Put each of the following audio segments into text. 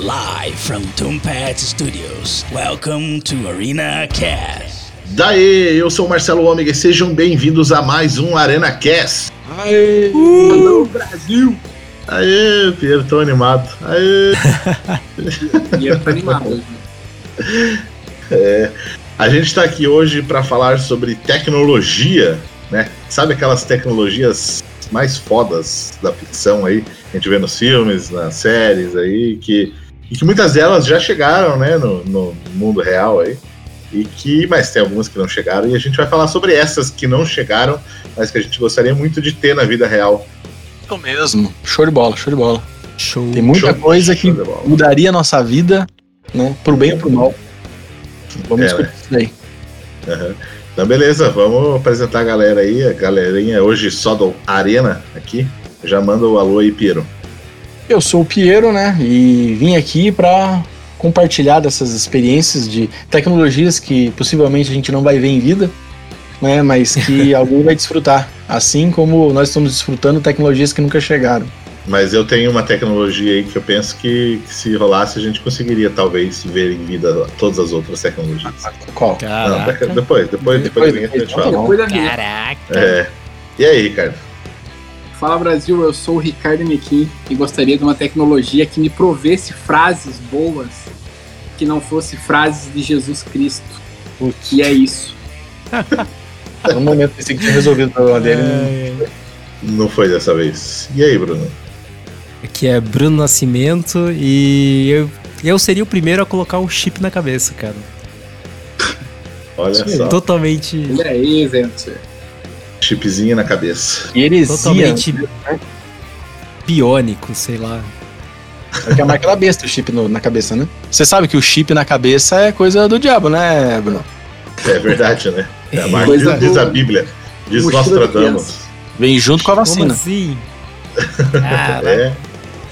Live from Tombat Studios. Welcome to Arena Cast. Daí, eu sou o Marcelo Ômega e sejam bem-vindos a mais um Arena Cast. Aê! Uh! Brasil! Aê, Piero, tô animado. Aê! e tô animado. É, a gente está aqui hoje para falar sobre tecnologia, né? Sabe aquelas tecnologias mais fodas da ficção aí, a gente vê nos filmes, nas séries aí, que, e que muitas delas já chegaram, né, no, no mundo real aí. E que, mas tem algumas que não chegaram, e a gente vai falar sobre essas que não chegaram, mas que a gente gostaria muito de ter na vida real. Isso mesmo. Show de bola, show de bola. Show. Tem muita Show- coisa que mudaria a nossa vida, né? Pro bem ou pro mal. Vamos É, discutir isso daí. Aham. Então, beleza, vamos apresentar a galera aí, a galerinha hoje só do Arena aqui. Já manda o alô aí, Piero. Eu sou o Piero, né? E vim aqui pra compartilhar dessas experiências de tecnologias que possivelmente a gente não vai ver em vida, né? Mas que alguém vai desfrutar. Assim como nós estamos desfrutando tecnologias que nunca chegaram. Mas eu tenho uma tecnologia aí que eu penso que, que se rolasse a gente conseguiria talvez ver em vida todas as outras tecnologias. Qual? Não, Caraca. depois, depois, depois, depois, Depois, a gente depois, fala. Depois da minha. Caraca. É. E aí, Ricardo? Fala Brasil, eu sou o Ricardo Mequim e gostaria de uma tecnologia que me provesse frases boas que não fosse frases de Jesus Cristo. Putz, E é isso. no momento pensei que tinha resolvido o problema dele. né? É, Não foi dessa vez. E aí, Bruno? Aqui é Bruno Nascimento e eu, eu seria o primeiro a colocar um chip na cabeça, cara. Olha só, Totalmente. Olha aí, gente. Chipzinho na cabeça. E heresia. Totalmente biônico, sei lá. É que é a marca da besta o chip no- na cabeça, né? Você sabe que o chip na cabeça é coisa do diabo, né, Bruno? É verdade, né? É a marca Coisa diz, do- a Bíblia. Diz Nostradamus. Vem junto com a Como vacina. assim? Caraca. É.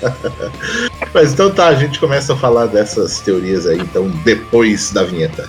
Mas então tá, a gente começa a falar dessas teorias aí, então, depois da vinheta.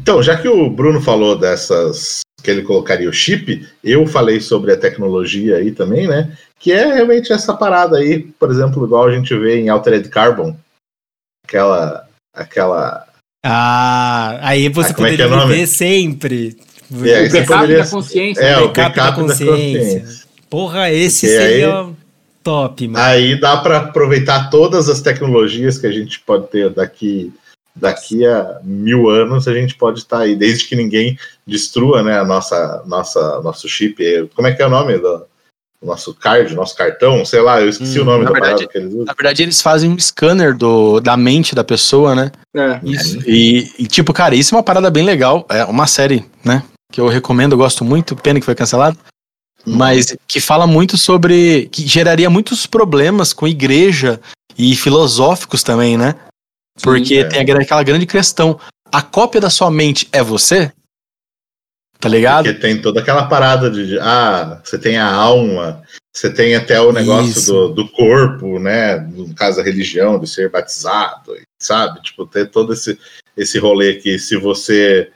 Então, já que o Bruno falou dessas que ele colocaria o chip, eu falei sobre a tecnologia aí também, né? Que é realmente essa parada aí, por exemplo, igual a gente vê em Altered Carbon, aquela aquela Ah, aí você Ah, é que é poderia o nome? viver sempre. É, aí O backup poderia- da consciência. é, o backup da backup da consciência. consciência. Porra, esse Porque aí- seria top, mano. Aí dá para aproveitar todas as tecnologias que a gente pode ter daqui daqui a mil anos a gente pode estar aí, desde que ninguém destrua, né, a nossa nossa nosso chip. Como é que é o nome do nosso card, nosso cartão? Sei lá, eu esqueci Hum, o nome na da verdade- parada que eles usam. Na verdade, eles fazem um scanner do, da mente da pessoa, né? É. Isso. E, e, tipo, cara, isso é uma parada bem legal. É uma série, né? Que eu recomendo, eu gosto muito. Pena que foi cancelado. Hum. Mas que fala muito sobre. que geraria muitos problemas com igreja e filosóficos também, né? Porque é. tem aquela- grande questão. A cópia da sua mente é você? Tá ligado? Porque tem toda aquela parada de, ah, você tem a alma, você tem até o negócio do, do corpo, né? No caso da religião, de ser batizado, sabe? Tipo, ter todo esse, esse rolê que se você.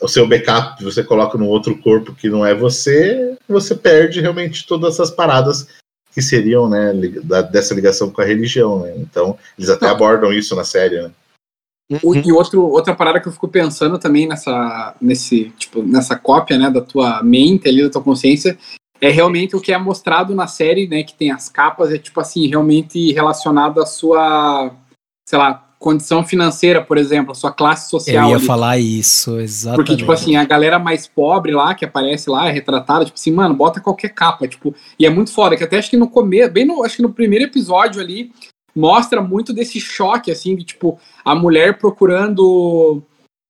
O seu backup você coloca num outro corpo que não é você, você perde realmente todas essas paradas que seriam, né, da- dessa ligação com a religião, né? Então, eles até Não. abordam isso na série, né? O- E outro, outra parada que eu fico pensando também nessa, nesse, tipo, nessa cópia, né, da tua mente ali, da tua consciência, é realmente o que é mostrado na série, né, que tem as capas, é tipo assim, realmente relacionado à sua, sei lá, condição financeira, por exemplo, a sua classe social. Eu ia ali. falar isso, exatamente. Porque, tipo assim, a galera mais pobre lá, que aparece lá, é retratada, tipo assim, mano, bota qualquer capa, tipo, e é muito foda, que até acho que no começo, bem no, acho que no primeiro episódio ali, mostra muito desse choque, assim, de, tipo, a mulher procurando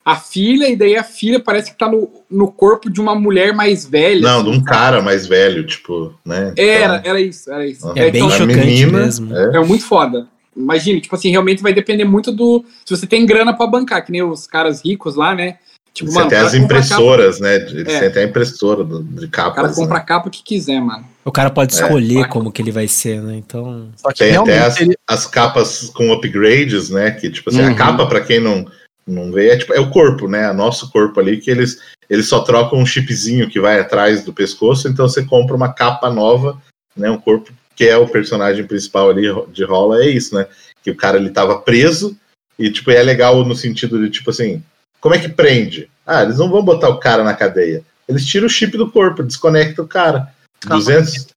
a filha, e daí a filha parece que tá no, no corpo de uma mulher mais velha. Não, assim, de um sabe? cara mais velho, tipo, né? Era, Então, era isso, era isso. Aham. É bem a chocante menina, mesmo. é. É muito foda. Imagina, tipo assim, realmente vai depender muito do. Se você tem grana pra bancar, que nem os caras ricos lá, né? Tipo, Você tem o cara as impressoras, né? Eles É. têm até a impressora de capa- O cara capas. compra né? a capa que quiser, mano. O cara pode É. escolher como que ele vai ser, né? Então. Só que Tem até as, ele- as capas com upgrades, né? Que, tipo assim, Uhum. a capa, pra quem não, não vê, é, tipo, é o corpo, né? O nosso corpo ali, que eles, eles só trocam um chipzinho que vai atrás do pescoço, então você compra uma capa nova, né? Um corpo que é o personagem principal ali de rola, é isso, né? Que o cara ele tava preso, e tipo, é legal no sentido de, tipo assim, como é que prende? Ah, eles não vão botar o cara na cadeia. Eles tiram o chip do corpo, desconectam o cara. Calma. 200.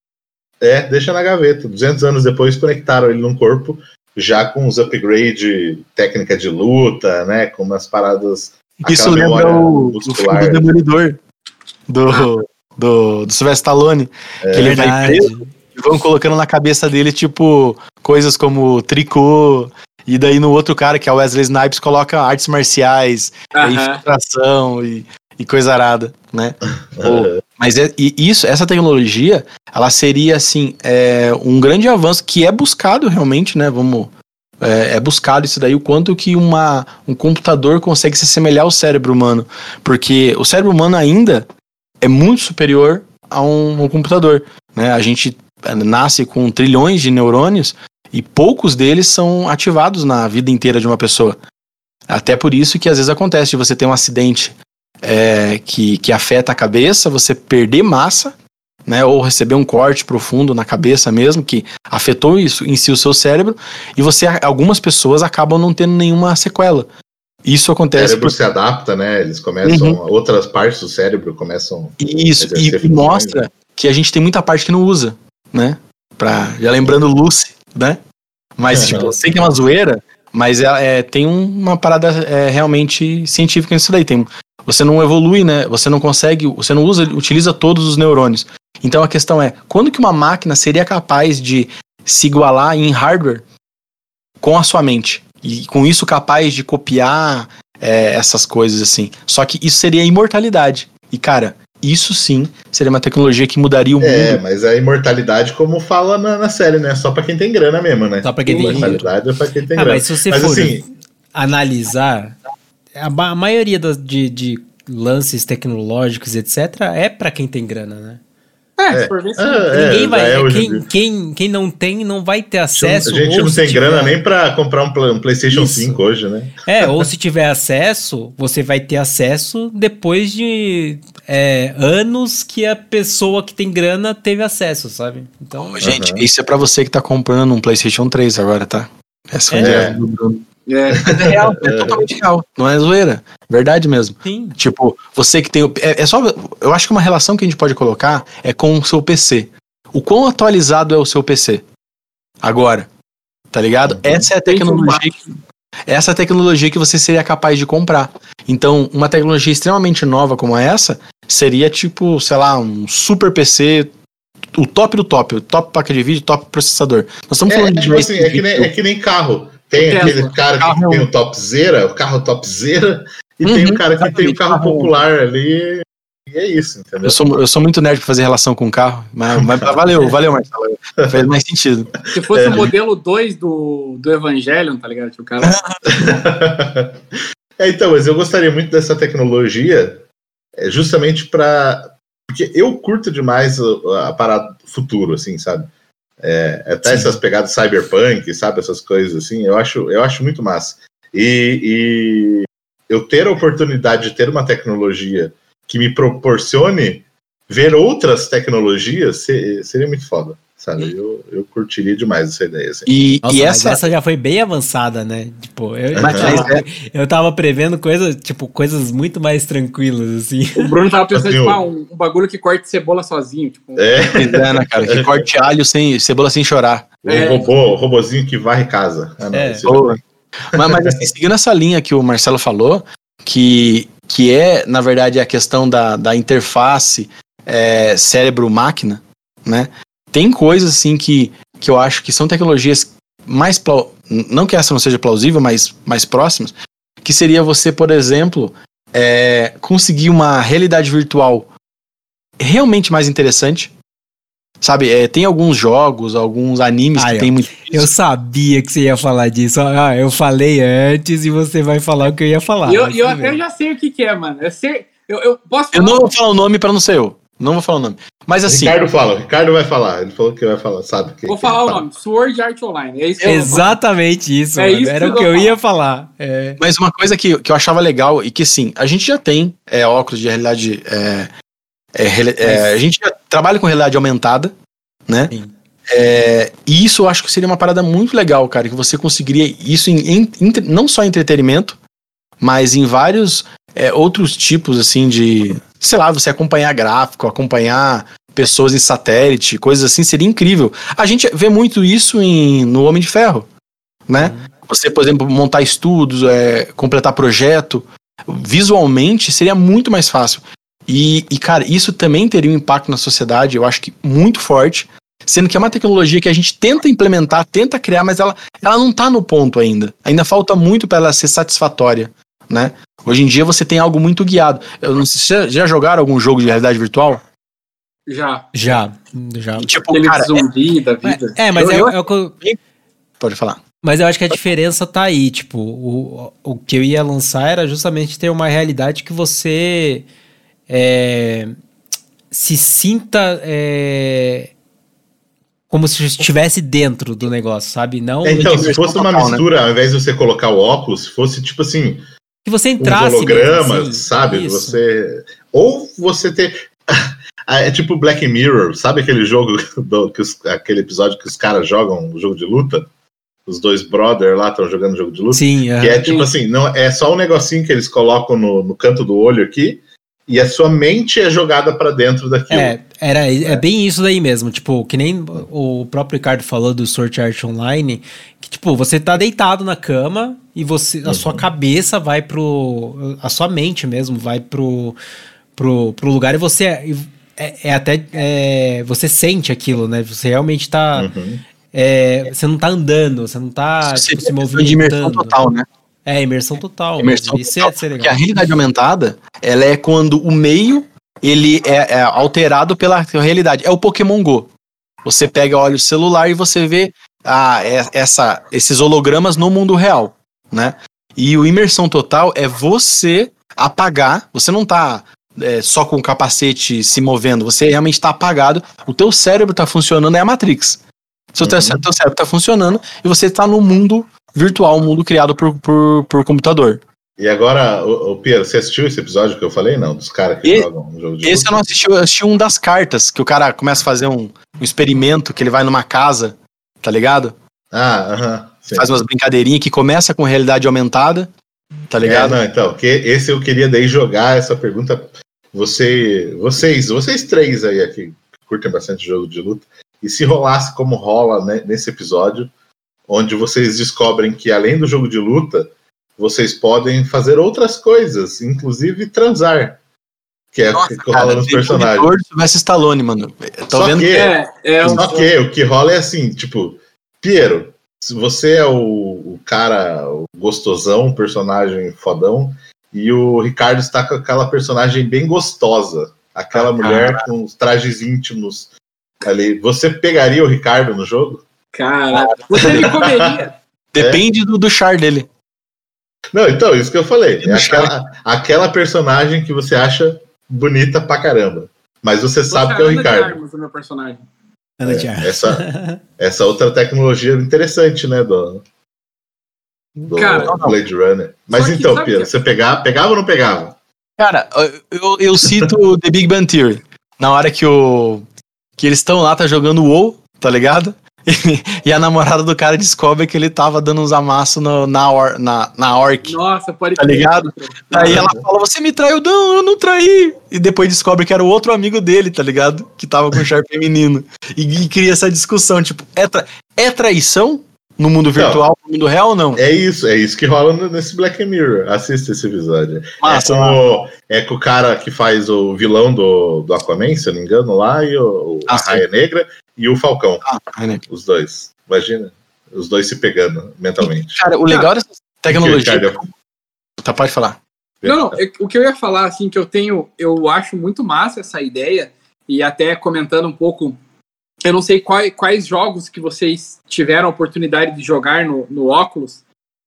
É, deixa na gaveta. 200 anos depois conectaram ele num corpo, já com os upgrade, técnica de luta, né? Com umas paradas. Isso lembra o, o filme do Demolidor, do, do, do Sylvester Stallone, É. que ele vai preso vão colocando na cabeça dele, tipo, coisas como tricô, e daí no outro cara, que é o Wesley Snipes, coloca artes marciais, Aham. infiltração e, e coisa arada, né? Mas é, e isso, essa tecnologia, ela seria, assim, é, um grande avanço que é buscado realmente, né? Vamos... É, é buscado isso daí, o quanto que uma, um computador consegue se assemelhar ao cérebro humano. Porque o cérebro humano ainda é muito superior a um, um computador. Né? A gente nasce com trilhões de neurônios e poucos deles são ativados na vida inteira de uma pessoa. Até por isso que às vezes acontece de você ter um acidente é, que, que afeta a cabeça, você perder massa, né, ou receber um corte profundo na cabeça mesmo, que afetou isso em si o seu cérebro, e você, algumas pessoas acabam não tendo nenhuma sequela. Isso O acontece cérebro por se adapta, né? Eles começam. Outras partes do cérebro começam. Isso, e mostra que a gente tem muita parte que não usa, né? Pra, já lembrando Lucy, né? Mas, Uhum. tipo, eu sei que é uma zoeira, mas é, é- tem um- uma parada é, realmente científica nisso daí. Tem, você não evolui, né? Você não consegue, você não usa, utiliza todos os neurônios. Então a questão é, quando que uma máquina seria capaz de se igualar em hardware com a sua mente? E com isso capaz de copiar é, essas coisas assim. Só que isso seria imortalidade. E, cara, isso sim seria uma tecnologia que mudaria o É, mundo. mas a imortalidade, como fala na, na série, né? Só pra quem tem grana mesmo, né? Só pra quem tem dinheiro. Imortalidade é pra quem tem Ah, grana. mas se você Mas for assim, analisar, a, ma- a maioria das, de, de lances tecnológicos, etc., é pra quem tem grana, né? É, É. se for ver, sim. Ah, é, Ninguém vai. é hoje em quem, quem, quem não tem, não vai ter a acesso. gente ou não tem grana tiver- nem pra comprar um, um PlayStation Isso. 5 hoje, né? É, ou se tiver acesso, você vai ter acesso depois de é, anos que a pessoa que tem grana teve acesso, sabe? Então, Gente, isso é pra você que tá comprando um PlayStation 3 agora, tá? Essa a É. ideia do Bruno. É. Mas é real, é totalmente real. Não é zoeira. Verdade mesmo. sim. Tipo, você que tem. o- É, é só. Eu acho que uma relação que a gente pode colocar é com o seu PC. O quão atualizado é o seu PC? Agora. Tá ligado? Essa é a tecnologia. que- Essa é a tecnologia que você seria capaz de comprar. Então, uma tecnologia extremamente nova como essa seria tipo, sei lá, um super PC. O top do top, o top placa de vídeo, top processador. Nós estamos É, falando é, de tipo assim, é que, nem, é que nem carro. Tem Tesla. aquele cara que é tem um- o topzera, o carro topzera, e Uhum, tem o cara que tem o carro popular ali. E é isso, entendeu? Eu sou, eu sou muito nerd pra fazer relação com carro, mas, mas valeu, valeu, Marcelo. Faz mais sentido. Se fosse É. o modelo 2 do, do Evangelion, tá ligado? Tipo, o cara. é, então, mas eu gostaria muito dessa tecnologia é, justamente para Porque eu curto demais o- a parada do futuro, assim, sabe? É, até essas pegadas cyberpunk, sabe? Essas coisas assim, eu acho, eu acho muito massa. E, e eu ter a oportunidade de ter uma tecnologia que me proporcione ver outras tecnologias se- seria muito foda, sabe? Eu, eu curtiria demais essa ideia. Assim. E, Nossa, e essa. essa... já foi bem avançada, né? Tipo, eu, Mas- eu, tava, eu tava prevendo coisas, tipo, coisas muito mais tranquilas, assim. O Bruno tava pensando, Assim, tipo, ah, um, um bagulho que corte cebola sozinho. Tipo, É, é, né, cara? Que corte alho sem cebola sem chorar. um É. robô, robozinho que varre casa. Ah, não, É. Mas, mas assim, seguindo essa linha que o Marcelo falou, que, que é, na verdade, a questão da, da interface é, cérebro-máquina, né? Tem coisas assim que, que eu acho que são tecnologias mais não que essa não seja plausível, mas mais próximas, que seria você, por exemplo, é, conseguir uma realidade virtual realmente mais interessante. Sabe, é, tem alguns jogos, alguns animes Aí, que ó. tem muito. Eu sabia que você ia falar disso. Ah, eu falei antes e você vai falar o que eu ia falar. E eu, eu até já sei o que, que é, mano. Eu, sei, eu, eu posso Eu não vou falar o nome pra não ser eu. Não vou falar o nome. Mas O assim, Ricardo fala, o Ricardo vai falar. Ele falou que vai falar, sabe? Que, Vou que falar o fala. nome. Sword Art Online. É isso que. Exatamente isso, É isso Era o que eu eu ia falar. É. Mas uma coisa que, que eu achava legal e que sim, a gente já tem é, óculos de realidade. É, é, é, a gente já trabalha com realidade aumentada, né? Sim. É, e isso eu acho que seria uma parada muito legal, cara, que você conseguiria isso em, em- não só em entretenimento, mas em vários é, outros tipos, assim, de. Sei lá, você acompanhar gráfico, acompanhar pessoas em satélite, coisas assim, seria incrível. A gente vê muito isso em, no Homem de Ferro, né? Você, por exemplo, montar estudos, é, completar projeto, visualmente seria muito mais fácil. E, e, cara, isso também teria um impacto na sociedade, eu acho que muito forte, sendo que é uma tecnologia que a gente tenta implementar, tenta criar, mas ela, ela não tá no ponto ainda. Ainda falta muito para ela ser satisfatória, né? Hoje em dia você tem algo muito guiado. Eu não sei se já, já jogaram algum jogo de realidade virtual? Já. Já, já. E, tipo, Aquele cara, é- zumbi da vida. É, mas Eu- é, eu- é o que eu- pode falar. Mas eu acho que a diferença tá aí, tipo, o, o que eu ia lançar era justamente ter uma realidade que você é, se sinta é, como se estivesse dentro do negócio, sabe? Não É, então, se fosse uma total, né? mistura, ao invés de você colocar o óculos, se fosse tipo assim, que você entrasse hologramas, mesmo, assim, sabe? isso. Você. Ou você ter. É tipo Black Mirror, sabe aquele jogo, do, que os- aquele episódio que os caras jogam um jogo de luta? Os dois brother lá estão jogando jogo de luta. Sim, aham. Que é tipo assim, não, é só um negocinho que eles colocam no, no canto do olho aqui, e a sua mente é jogada pra dentro daquilo. É, era, é bem isso daí mesmo, tipo, que nem o próprio Ricardo falou do Sword Art Online, que tipo, você tá deitado na cama e você, a sua cabeça vai pro, a sua mente mesmo vai pro, pro, pro lugar e você, é, é até, é, você sente aquilo, né, você realmente tá, Uhum. é, você não tá andando, você não tá tipo, se questão de imersão movimentando. total, né? É, imersão total. Imersão mesmo. Isso total, ser Porque a realidade aumentada, ela é quando o meio ele é, é alterado pela realidade. É o Pokémon Go. Você pega, olha o celular e você vê ah, é- essa, esses hologramas no mundo real, né? E o imersão total é você apagar, você não tá é, só com o capacete se movendo, você realmente tá apagado, o teu cérebro tá funcionando, é a Matrix. Seu Uhum. teu cérebro tá funcionando e você tá no mundo virtual, um mundo criado por, por, por computador. E agora, o, Piero, você assistiu esse episódio que eu falei? Não, dos caras que E- jogam um jogo de Esse eu não assisti, eu assisti um das cartas, que o cara começa a fazer um, um experimento, que ele vai numa casa, tá ligado? Ah, aham. sim. Faz umas brincadeirinhas que começa com realidade aumentada, tá É, ligado? não, então, que esse eu queria daí jogar essa pergunta. Você, vocês, vocês três aí aqui que curtem bastante jogo de luta, e se rolasse como rola né, nesse episódio, onde vocês descobrem que além do jogo de luta, vocês podem fazer outras coisas, inclusive transar. Que é o que rola nos personagens. Sylvester Stallone, mano. Tô Só vendo que- É, é um, Só que o que rola é assim, tipo, Piero, se você é o, o cara o gostosão, personagem fodão, e o Ricardo está com aquela personagem bem gostosa, aquela mulher com os trajes íntimos ali. Você pegaria o Ricardo no jogo? Cara, você me comeria. Depende do, do char dele. Não, então, isso que eu falei. É aquela, aquela personagem que você acha bonita pra caramba. Mas você sabe que é o Ricardo. Armas, o meu personagem. É, essa, essa outra tecnologia interessante, né? Do, do Cara, Blade Runner. Mas só que então, Pia, que- você pegava, pegava ou não pegava? Cara, eu, eu cito The Big Bang Theory. Na hora que o. Que eles estão lá, tá jogando WoW, tá ligado? E, a namorada do cara descobre que ele tava dando uns amassos no- na, or, na, na orc. Nossa, pode Tá ligado? Aí ela fala, você me traiu? Não, eu não traí. E depois descobre que era o outro amigo dele, tá ligado? Que tava com o char feminino. E, e cria essa discussão, tipo, é, tra- é traição no mundo virtual, no mundo real ou não? É isso, é isso que rola nesse Black Mirror. Assista esse episódio. Massa, é, com o, é com o cara que faz o vilão do, do Aquaman, se eu não me engano, lá, e o, Ah, a. Raia Negra e o Falcão. Ah, né? Os dois. Imagina. Os dois se pegando mentalmente. Cara, o legal dessa tecnologia. Ricardo, Tá, pode falar. Não, não, é- o que eu ia falar, assim, que eu tenho, eu acho muito massa essa ideia, e até comentando um pouco, eu não sei quais, quais jogos que vocês tiveram a oportunidade de jogar no, no óculos,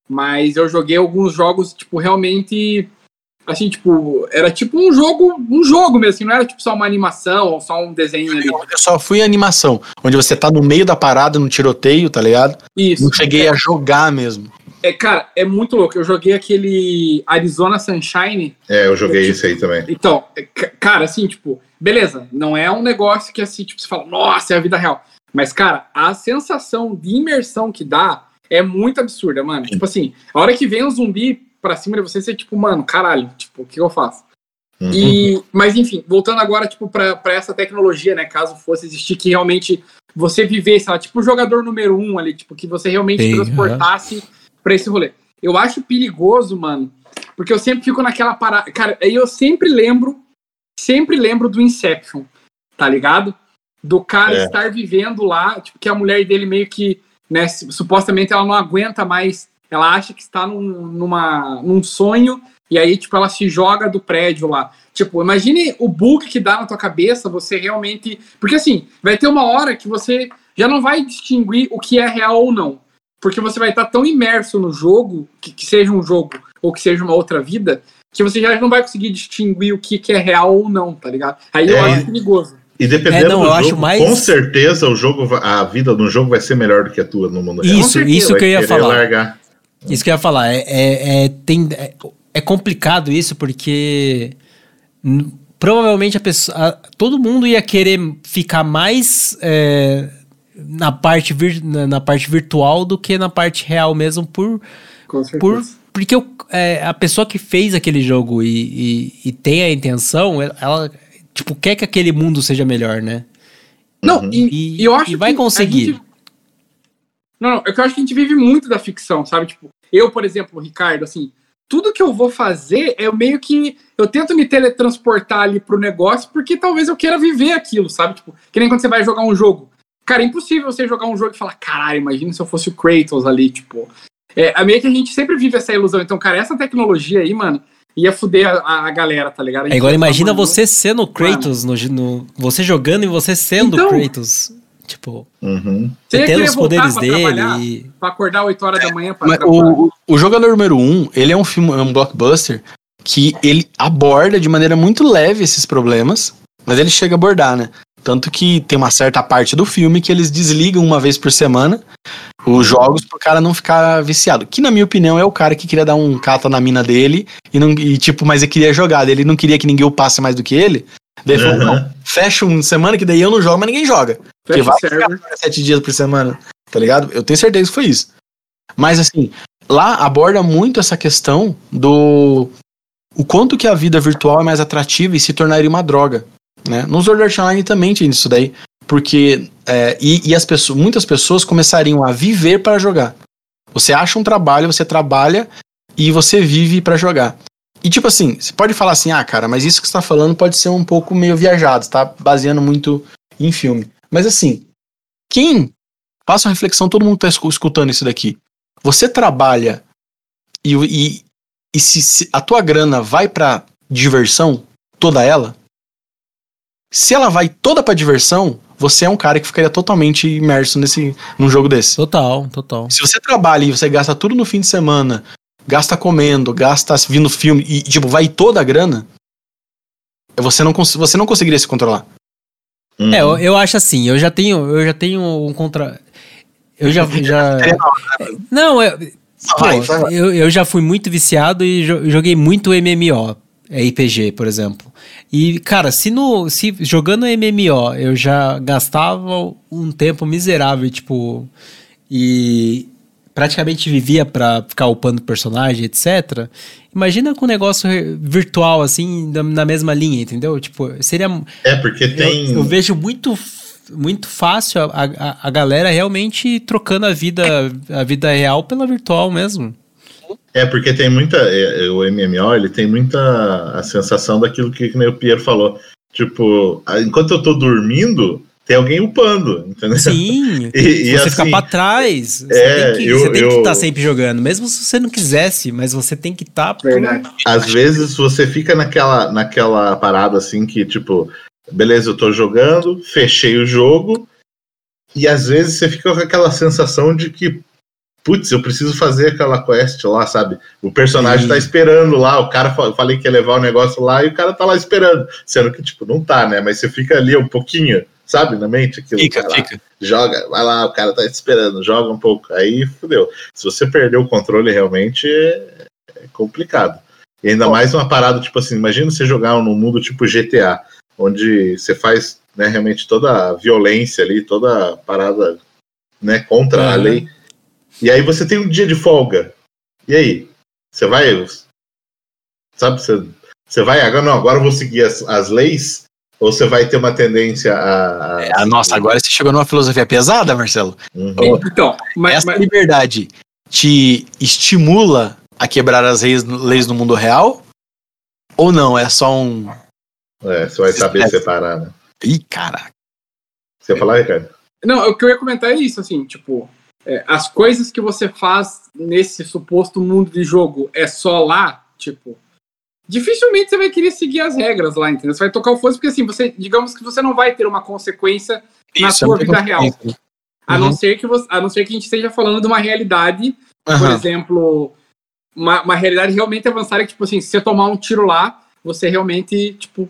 mas eu joguei alguns jogos, tipo, realmente, assim, tipo, era tipo um jogo, um jogo mesmo, assim, não era tipo só uma animação ou só um desenho ali. Eu só fui animação, onde você tá no meio da parada, no tiroteio, tá ligado? Isso. Não cheguei a jogar mesmo. É, cara, é muito louco. Eu joguei aquele Arizona Sunshine, É, eu joguei isso aí também. Então, é, ca- cara, assim, tipo, beleza, não é um negócio que assim, tipo, você fala, nossa, é a vida real. Mas, cara, a sensação de imersão que dá é muito absurda, mano. Tipo assim, a hora que vem um zumbi pra cima de você, você, tipo, mano, caralho, tipo, o que eu faço? Uhum. E, mas enfim, voltando agora, tipo, pra, pra essa tecnologia, né, caso fosse existir, que realmente você vivesse, lá, tipo, o jogador número um ali, tipo, que você realmente Sim, transportasse pra esse rolê. Eu acho perigoso, mano, porque eu sempre fico naquela parada. Cara, aí eu sempre lembro, sempre lembro do Inception, tá ligado? Do cara É. estar vivendo lá, tipo, que a mulher dele meio que, né, supostamente ela não aguenta mais, ela acha que está num, numa, num sonho, e aí, tipo, ela se joga do prédio lá. Tipo, imagine o bug que dá na tua cabeça, você realmente. Porque assim, vai ter uma hora que você já não vai distinguir o que é real ou não. Porque você vai estar tão imerso no jogo, que, que seja um jogo ou que seja uma outra vida, que você já não vai conseguir distinguir o que, que é real ou não, tá ligado? Aí eu É. acho perigoso. E dependendo É, não, do eu jogo, acho mais- com certeza o jogo, a vida no jogo vai ser melhor do que a tua no mundo real. Isso, isso que eu ia falar. largar. Isso que eu ia falar. É, é, é, tem, é, é complicado isso porque provavelmente a pessoa, a- todo mundo ia querer ficar mais é, na, parte vir- na, na parte virtual do que na parte real mesmo por, por porque é, a pessoa que fez aquele jogo e, e, e tem a intenção, ela, tipo quer que aquele mundo seja melhor, né? Não, Uhum. e, E- eu acho e vai que conseguir. Não, não, é que eu acho que a gente vive muito da ficção, sabe? Tipo, eu, por exemplo, Ricardo, assim, tudo que eu vou fazer é meio que. Eu tento me teletransportar ali pro negócio porque talvez eu queira viver aquilo, sabe? Tipo, que nem quando você vai jogar um jogo. Cara, é impossível você jogar um jogo e falar, caralho, imagina se eu fosse o Kratos ali, tipo. É, é meio que a gente sempre vive essa ilusão. Então, cara, essa tecnologia aí, mano, ia fuder a, a galera, tá ligado? A É falar, imagina você sendo o Kratos, no, no- você jogando e você sendo o Então- Kratos. Tipo, Uhum. Você tendo os poderes pra dele e... Pra acordar 8 horas da manhã pra o- o jogador número 1, um, ele é um filme, é um blockbuster que ele aborda de maneira muito leve esses problemas, mas ele chega a abordar, né? Tanto que tem uma certa parte do filme que eles desligam uma vez por semana os jogos pro cara não ficar viciado. Que, na minha opinião, é o cara que queria dar um cata na mina dele e, não, e tipo, mas ele queria jogar. Ele não queria que ninguém o passe mais do que ele. Daí falou, Uhum. não, fecha uma semana que daí eu não jogo, mas ninguém joga. Porque vai ficar sete dias por semana, tá ligado? Eu tenho certeza que foi isso. Mas assim, lá aborda muito essa questão do o quanto que a vida virtual é mais atrativa e se tornaria uma droga, né? No Sword Art Online também tinha isso daí, porque é, e, e as pessoas, muitas pessoas começariam a viver para jogar. Você acha um trabalho, você trabalha e você vive para jogar. E tipo assim, você pode falar assim, ah, cara, mas isso que você tá falando pode ser um pouco meio viajado, você tá baseando muito em filme. Mas assim, quem faça uma reflexão, todo mundo tá escu- escutando isso daqui. Você trabalha e, e, e se, se a tua grana vai pra diversão, toda ela, se ela vai toda pra diversão, você é um cara que ficaria totalmente imerso nesse num jogo desse. Total, total. Se você trabalha e você gasta tudo no fim de semana, gasta comendo, gasta vindo filme e tipo vai toda a grana, você não você não conseguiria se controlar. Uhum. É, eu, eu acho assim, eu já tenho, eu já tenho um contra. Eu já. já... Não, é. pô, Vai, vai, vai. Eu, eu já fui muito viciado e jo- joguei muito MMO, RPG, por exemplo. E, cara, se, no, se jogando MMO eu já gastava um tempo miserável, tipo. E praticamente vivia pra ficar upando personagem, etc. Imagina com um negócio virtual, assim, na, mesma linha, entendeu? Tipo, seria. É, porque tem. Eu, eu vejo muito. muito fácil a, a, a galera realmente trocando a vida, a vida real pela virtual mesmo. É, porque tem muita. é, é, O MMO, ele tem muita a sensação daquilo que, que o Pierre falou. Tipo, enquanto eu tô dormindo, tem alguém upando, entendeu? Sim, E- e você ficar assim, pra trás, você é, tem que estar sempre jogando, mesmo se você não quisesse, mas você tem que estar. Verdade. Às vezes você fica naquela, naquela parada assim que, tipo, beleza, eu tô jogando, fechei o jogo, e às vezes você fica com aquela sensação de que, putz, eu preciso fazer aquela quest lá, sabe? O personagem Sim. tá esperando lá, o cara falei que ia levar o negócio lá e o cara tá lá esperando. Sendo que, tipo, não tá, né? Mas você fica ali um pouquinho, sabe, na mente aquilo. Fica, cara, fica. Joga, vai lá, o cara tá esperando, joga um pouco. Aí fudeu. Se você perder o controle, realmente é, é complicado. E ainda mais uma parada, tipo assim, imagina você jogar num mundo tipo GTA, onde você faz né, realmente toda a violência ali, toda a parada né, contra a Uhum. lei. E aí você tem um dia de folga. E aí? Você vai. Sabe, você, você vai. Agora não, agora eu vou seguir as, as leis? Ou você vai ter uma tendência a. a- Ah, nossa, agora você chegou numa filosofia pesada, Marcelo. Uhum. Então, mas, Essa mas- liberdade te estimula a quebrar as leis, leis no mundo real? Ou não? É só um. É, você vai saber separar, né? Ih, caraca. Você ia falar, Ricardo? Não, o que eu ia comentar é isso, assim, tipo, é, as coisas que você faz nesse suposto mundo de jogo é só lá, tipo, dificilmente você vai querer seguir as regras lá, entendeu? Você vai tocar o foda porque, assim, você, digamos que você não vai ter uma consequência na Isso, sua é vida real. A, Uhum. não ser que você, a não ser que a gente esteja falando de uma realidade, por Aham. exemplo, uma, uma realidade realmente avançada, que, tipo assim, se você tomar um tiro lá, você realmente, tipo,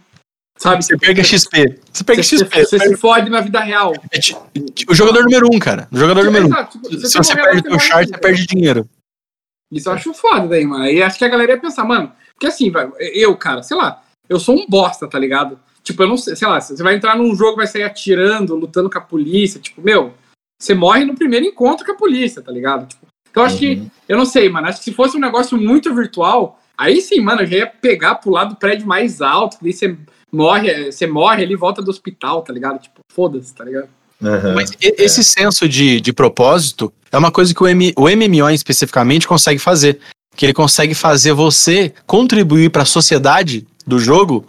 sabe? Você pega XP. Você pega Você, XP. você se fode na vida real. É O jogador número um, cara. O jogador número um. Tipo, Se você perde teu morre chart, assim, você perde dinheiro. Isso eu acho foda daí, mano. E acho que a galera ia pensar, mano, porque assim, vai, eu, cara, sei lá, eu sou um bosta, tá ligado? Tipo, eu não sei, sei lá, você vai entrar num jogo, vai sair atirando, lutando com a polícia, tipo, meu, você morre no primeiro encontro com a polícia, tá ligado? Tipo, então acho que, Uhum. eu não sei, mano, acho que se fosse um negócio muito virtual, aí sim, mano, eu já ia pegar pro lado do prédio mais alto, que daí você morre, você morre ali, volta do hospital, tá ligado? Tipo, foda-se, tá ligado? Aham. Mas esse senso de, de propósito é uma coisa que o, M, o MMO especificamente consegue fazer. Que ele consegue fazer você contribuir para a sociedade do jogo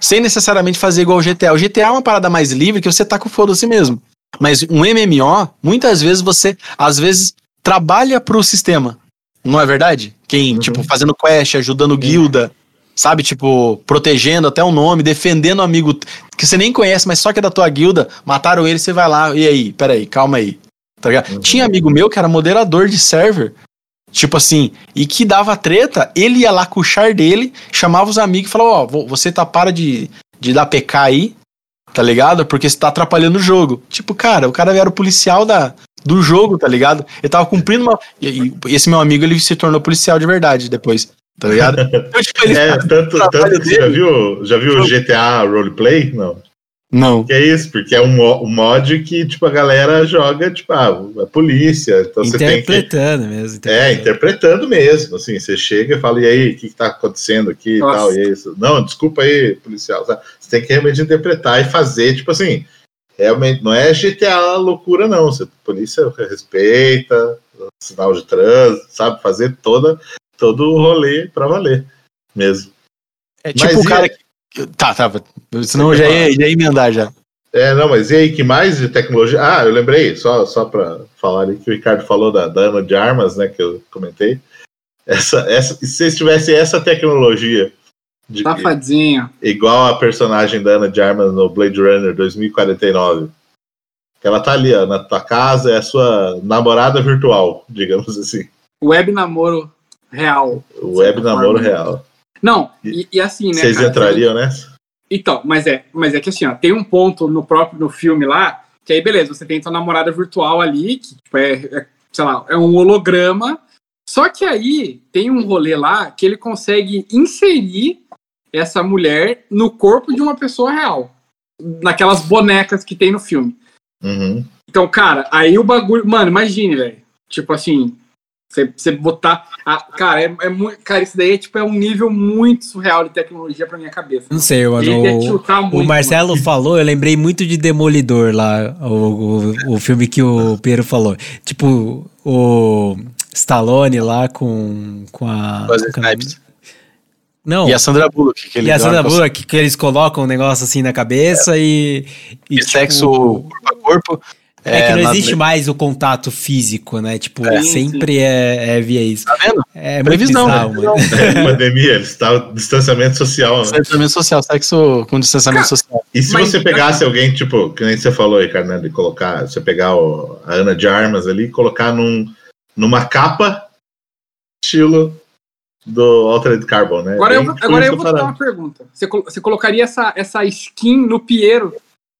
sem necessariamente fazer igual o GTA. O GTA é uma parada mais livre que você tá com foda-se mesmo. Mas um MMO, muitas vezes você, às vezes, trabalha pro sistema. Não é verdade? Quem, Uhum. tipo, fazendo quest, ajudando guilda, sabe? Tipo, protegendo até o nome, defendendo um amigo que você nem conhece, mas só que é da tua guilda, mataram ele, você vai lá, e aí, peraí, calma aí. Tá ligado? Uhum. Tinha amigo meu que era moderador de server, tipo assim, e que dava treta, ele ia lá com o char dele, chamava os amigos e falava, ó, vo- você tá para de, de dar PK aí, tá ligado? Porque você tá atrapalhando o jogo. Tipo, cara, o cara era o policial da, do jogo, tá ligado? Ele tava cumprindo uma. E, e esse meu amigo, ele se tornou policial de verdade depois, tá ligado? Então, tipo, É, tanto, tanto você já dele. viu, já viu o GTA Roleplay? Não. Não. Que é isso, porque é um, um mod que, tipo, a galera joga, tipo, ah, a polícia, então você tem que... Interpretando mesmo. É, interpretando. interpretando mesmo, assim, você chega e fala, e aí, o que, que tá acontecendo aqui e tal, e é isso. Não, desculpa aí, policial, sabe? Você tem que realmente interpretar e fazer, tipo assim, realmente, não é GTA loucura, não, você, a polícia respeita, sinal de trânsito, sabe? Fazer toda, todo o rolê pra valer, mesmo. É Mas tipo o e- cara que. Tá, tá. Senão eu já ia, já ia emendar já. É, não, mas e aí, que mais de tecnologia? Ah, eu lembrei, só, só para falar ali que o Ricardo falou da, da Ana de Armas, né, que eu comentei. Essa, essa, se vocês tivessem essa tecnologia de, Safadinho. igual a personagem da Ana de Armas no Blade Runner 2049, que ela tá ali, ó, na tua casa, é a sua namorada virtual, digamos assim. Web namoro real. Web namoro forma. real. Não, e, e assim, né? Vocês cara, entrariam nessa? Então, mas é, mas é que assim, ó, tem um ponto no próprio no filme lá, que aí beleza, você tem tua namorada virtual ali, que tipo, é, é, sei lá, é um holograma. Só que aí tem um rolê lá que ele consegue inserir essa mulher no corpo de uma pessoa real. Naquelas bonecas que tem no filme. Uhum. Então, cara, aí o bagulho. Mano, imagine, velho. Tipo assim. Você, você botar. ah, cara, é, é muito. Cara, isso daí é, tipo, é um nível muito surreal de tecnologia pra minha cabeça. Não sei, mano. O, o Marcelo falou, eu lembrei muito de Demolidor lá, o, o, o filme que o Pedro falou. Tipo, o Stallone lá com, com a. Com a- Snipes. Não, E a Sandra Bullock. Que ele e a Sandra Bullock, que eles colocam um negócio assim na cabeça e. E, E tipo, sexo corpo a corpo. É, que não na- existe mais o contato físico, né? Tipo, É. sempre é, é via isso. Tá vendo? É Previsão, bizarro, previsão. mano. É, pandemia, eles estavam distanciamento social, né? Distanciamento social, sexo com distanciamento social. E se Mas- você pegasse alguém, tipo, que nem você falou aí, Ricardo, né, de colocar, você pegar o- a Ana de Armas ali e colocar num, numa capa estilo do Altered Carbon, né? Agora eu, tipo, agora eu vou te dar uma pergunta. Você, você colocaria essa, essa skin no Piero?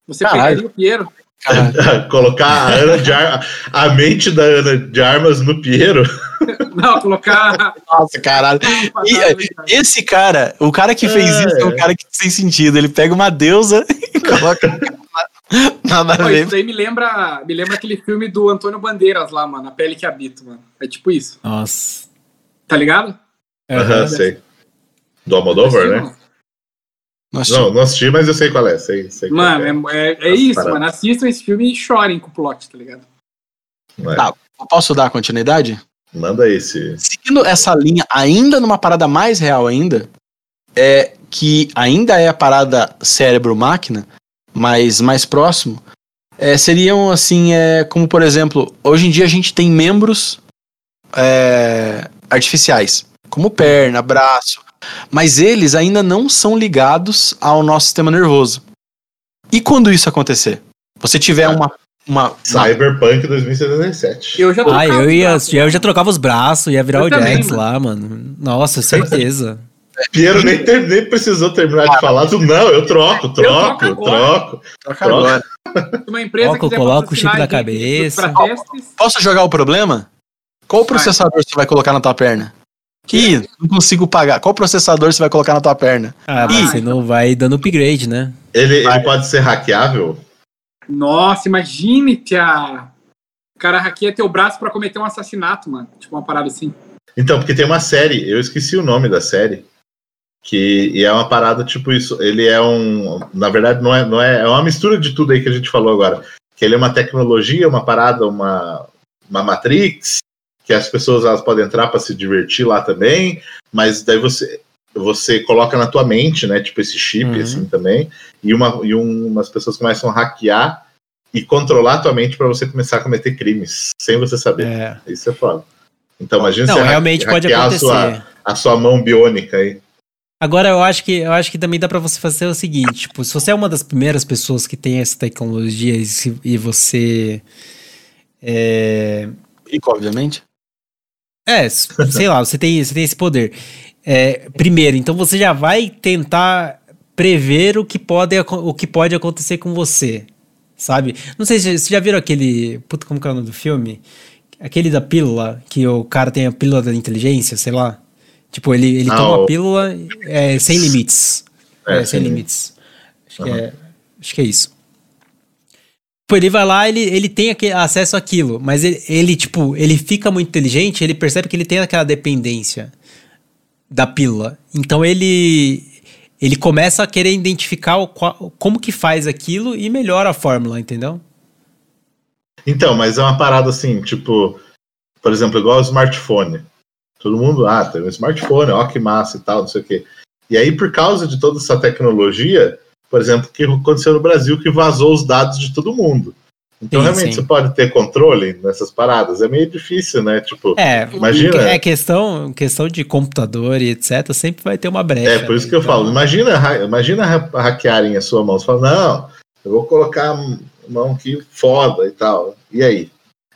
Você Caralho. pegaria o Piero? Colocar a Ana de Ar- a mente da Ana de Armas no Piero. Não, colocar. Nossa, caralho. E, esse cara, o cara que fez É. isso é um cara que sem sentido. Ele pega uma deusa e coloca. Nada Pô, isso aí me lembra, me lembra aquele filme do Antônio Bandeiras lá, mano, A Pele que Habito, mano. É tipo isso, Nossa. tá ligado? Aham, sei. Do Almodóvar, Assistiu, né? Mano? Nossa, Não, não assisti, mas eu sei qual é. Sei, sei qual Mano, é, é, é As isso, paradas. mano. Assistam esse filme e chorem com o plot, tá ligado? é. Tá. Posso dar continuidade? Manda esse. Seguindo essa linha, ainda numa parada mais real ainda, é que ainda é a parada cérebro-máquina, mas mais próximo, é, seriam assim, é, como por exemplo, hoje em dia a gente tem membros é, artificiais, como perna, braço, mas eles ainda não são ligados ao nosso sistema nervoso. E quando isso acontecer? Você tiver Ah. uma, uma, Cyberpunk 2077. Eu já Ah, trocava eu os ia, braços, eu já trocava os braços, ia virar Eu o também, Jax mano. lá, mano. Nossa, certeza. Piero nem, ter- nem precisou terminar de falar. Tu, não, eu troco, troco, troco troco. troca agora. Uma empresa Coloca- quiser coloca o chip na cabeça. testes, Posso jogar o problema? Qual processador você vai colocar na tua perna? Que não consigo pagar. Qual processador você vai colocar na tua perna? Ah, mas você não vai dando upgrade, né? Ele, ele pode ser hackeável? Nossa, imagine, tia. O cara hackeia teu braço pra cometer um assassinato, mano. Tipo uma parada assim. Então, porque tem uma série, eu esqueci o nome da série, que e é uma parada tipo isso. Ele é um. Na verdade, não é, não é. É uma mistura de tudo aí que a gente falou agora. Que ele é uma tecnologia, uma parada, uma, uma Matrix, que as pessoas elas podem entrar para se divertir lá também, mas daí você. Você coloca na tua mente, né? Tipo esse chip, Uhum. assim também, e, uma, e um- umas pessoas começam a hackear e controlar a tua mente para você começar a cometer crimes, sem você saber. É. Isso é foda. Então imagina Não, você realmente pode hackear a acontecer. sua, a sua mão biônica aí. Agora eu acho que eu acho que também dá pra você fazer o seguinte, tipo, se você é uma das primeiras pessoas que tem essa tecnologia e, se- e você é, Rico, obviamente. É, sei lá, você tem, você tem esse poder. É, primeiro, então você já vai tentar prever o que pode, o que pode acontecer com você, sabe? Não sei se vocês já viram aquele, puta, como que é o nome do filme? Aquele da pílula, que o cara tem a pílula da inteligência, sei lá. Tipo, ele, ele Ah, toma a pílula é, sem limites. É, É, sem sem limites. Acho, que é, acho que é isso. Pô, ele vai lá, ele, ele tem acesso àquilo, mas ele, ele, tipo, ele fica muito inteligente, ele percebe que ele tem aquela dependência da pílula. Então ele ele começa a querer identificar o como que faz aquilo e melhora a fórmula, entendeu? Então, mas é uma parada assim, tipo, por exemplo, igual o smartphone. Todo mundo, ah, tem um smartphone, ó que massa e tal, não sei o quê. E aí, por causa de toda essa tecnologia, por exemplo, o que aconteceu no Brasil que vazou os dados de todo mundo. Então, Sim, realmente, sim. você pode ter controle nessas paradas. É meio difícil, né? Tipo, É, Imagina. é questão, questão de computador e etc, sempre vai ter uma brecha. É, por isso né? que eu Então, falo, imagina, imagina ha- hackearem a sua mão. Você fala, não, eu vou colocar a mão aqui foda e tal. E aí?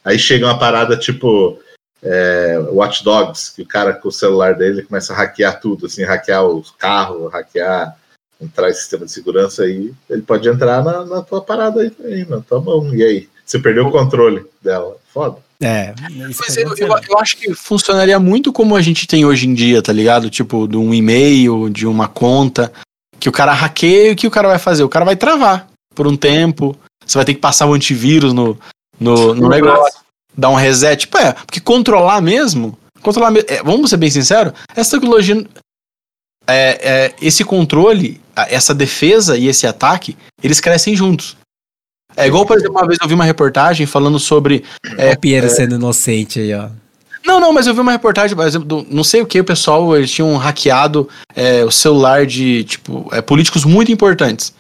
Aí chega uma parada tipo é, Watch Dogs, que o cara com o celular dele começa a hackear tudo, assim, hackear os carros, hackear, entrar em sistema de segurança aí, ele pode entrar na, na tua parada aí, aí, na tua mão. E aí? Você perdeu o controle dela. Foda. É, isso Mas eu, eu, eu acho que funcionaria muito como a gente tem hoje em dia, tá ligado? Tipo, de um e-mail, de uma conta, que o cara hackeia e o que o cara vai fazer? O cara vai travar por um tempo, você vai ter que passar o antivírus no, no, no No negócio. dar um reset. Tipo, é, porque controlar mesmo. Controlar mesmo. é, vamos ser bem sinceros, essa tecnologia. É, é, esse controle, essa defesa e esse ataque, eles crescem juntos. É igual, por exemplo, uma vez eu vi uma reportagem falando sobre. É, o Piero sendo inocente aí, ó. Não, não, mas eu vi uma reportagem, por exemplo, do, não sei o que, o pessoal, eles tinham hackeado é, o celular de, tipo, é, políticos muito importantes.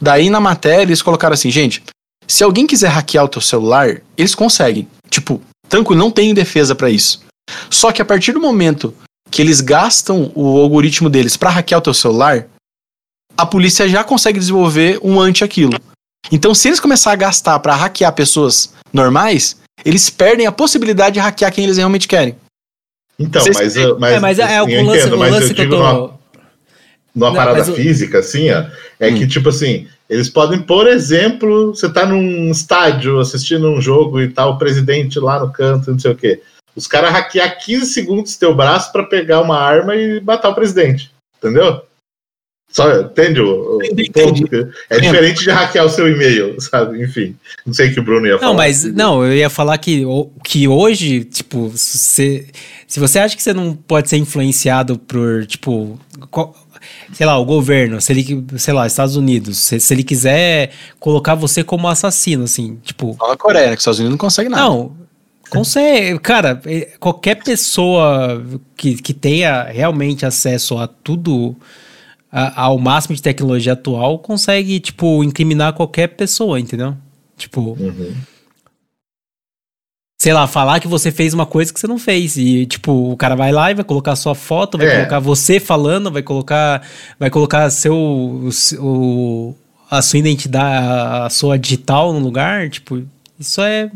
Daí na matéria eles colocaram assim, gente, se alguém quiser hackear o teu celular, eles conseguem. Tipo, tranquilo, não tem defesa pra isso. Só que a partir do momento que eles gastam o algoritmo deles pra hackear o teu celular, a polícia já consegue desenvolver um anti aquilo. Então, se eles começarem a gastar pra hackear pessoas normais, eles perdem a possibilidade de hackear quem eles realmente querem. Então, Vocês- mas, mas, é, mas é, é o assim, lance, entendo, o mas lance eu que eu digo tô. numa, numa Não, parada o- física, assim, ó, é Hum. que, tipo assim, eles podem, por exemplo, você tá num estádio assistindo um jogo e tá o presidente lá no canto, não sei o quê. Os caras hackear 15 segundos teu braço pra pegar uma arma e matar o presidente. Entendeu? Só, entende o, o Entendi, ponto? que- É diferente de hackear o seu e-mail, sabe? Enfim, não sei o que o Bruno ia falar. Não, mas não, eu ia falar que, que hoje, tipo, se você, se você acha que você não pode ser influenciado por, tipo, qual- sei lá, o governo, se ele, sei lá, Estados Unidos, se, se ele quiser colocar você como assassino, assim, tipo, Fala a Coreia, né, que os Estados Unidos não consegue nada. não, consegue, cara, qualquer pessoa que, que tenha realmente acesso a tudo, a- ao máximo de tecnologia atual, consegue, tipo, incriminar qualquer pessoa, entendeu? Tipo, Uhum. sei lá, falar que você fez uma coisa que você não fez. E, tipo, o cara vai lá e vai colocar sua foto, vai É. colocar você falando, vai colocar. Vai colocar seu. O- a sua identidade, a sua digital no lugar. Tipo, isso é.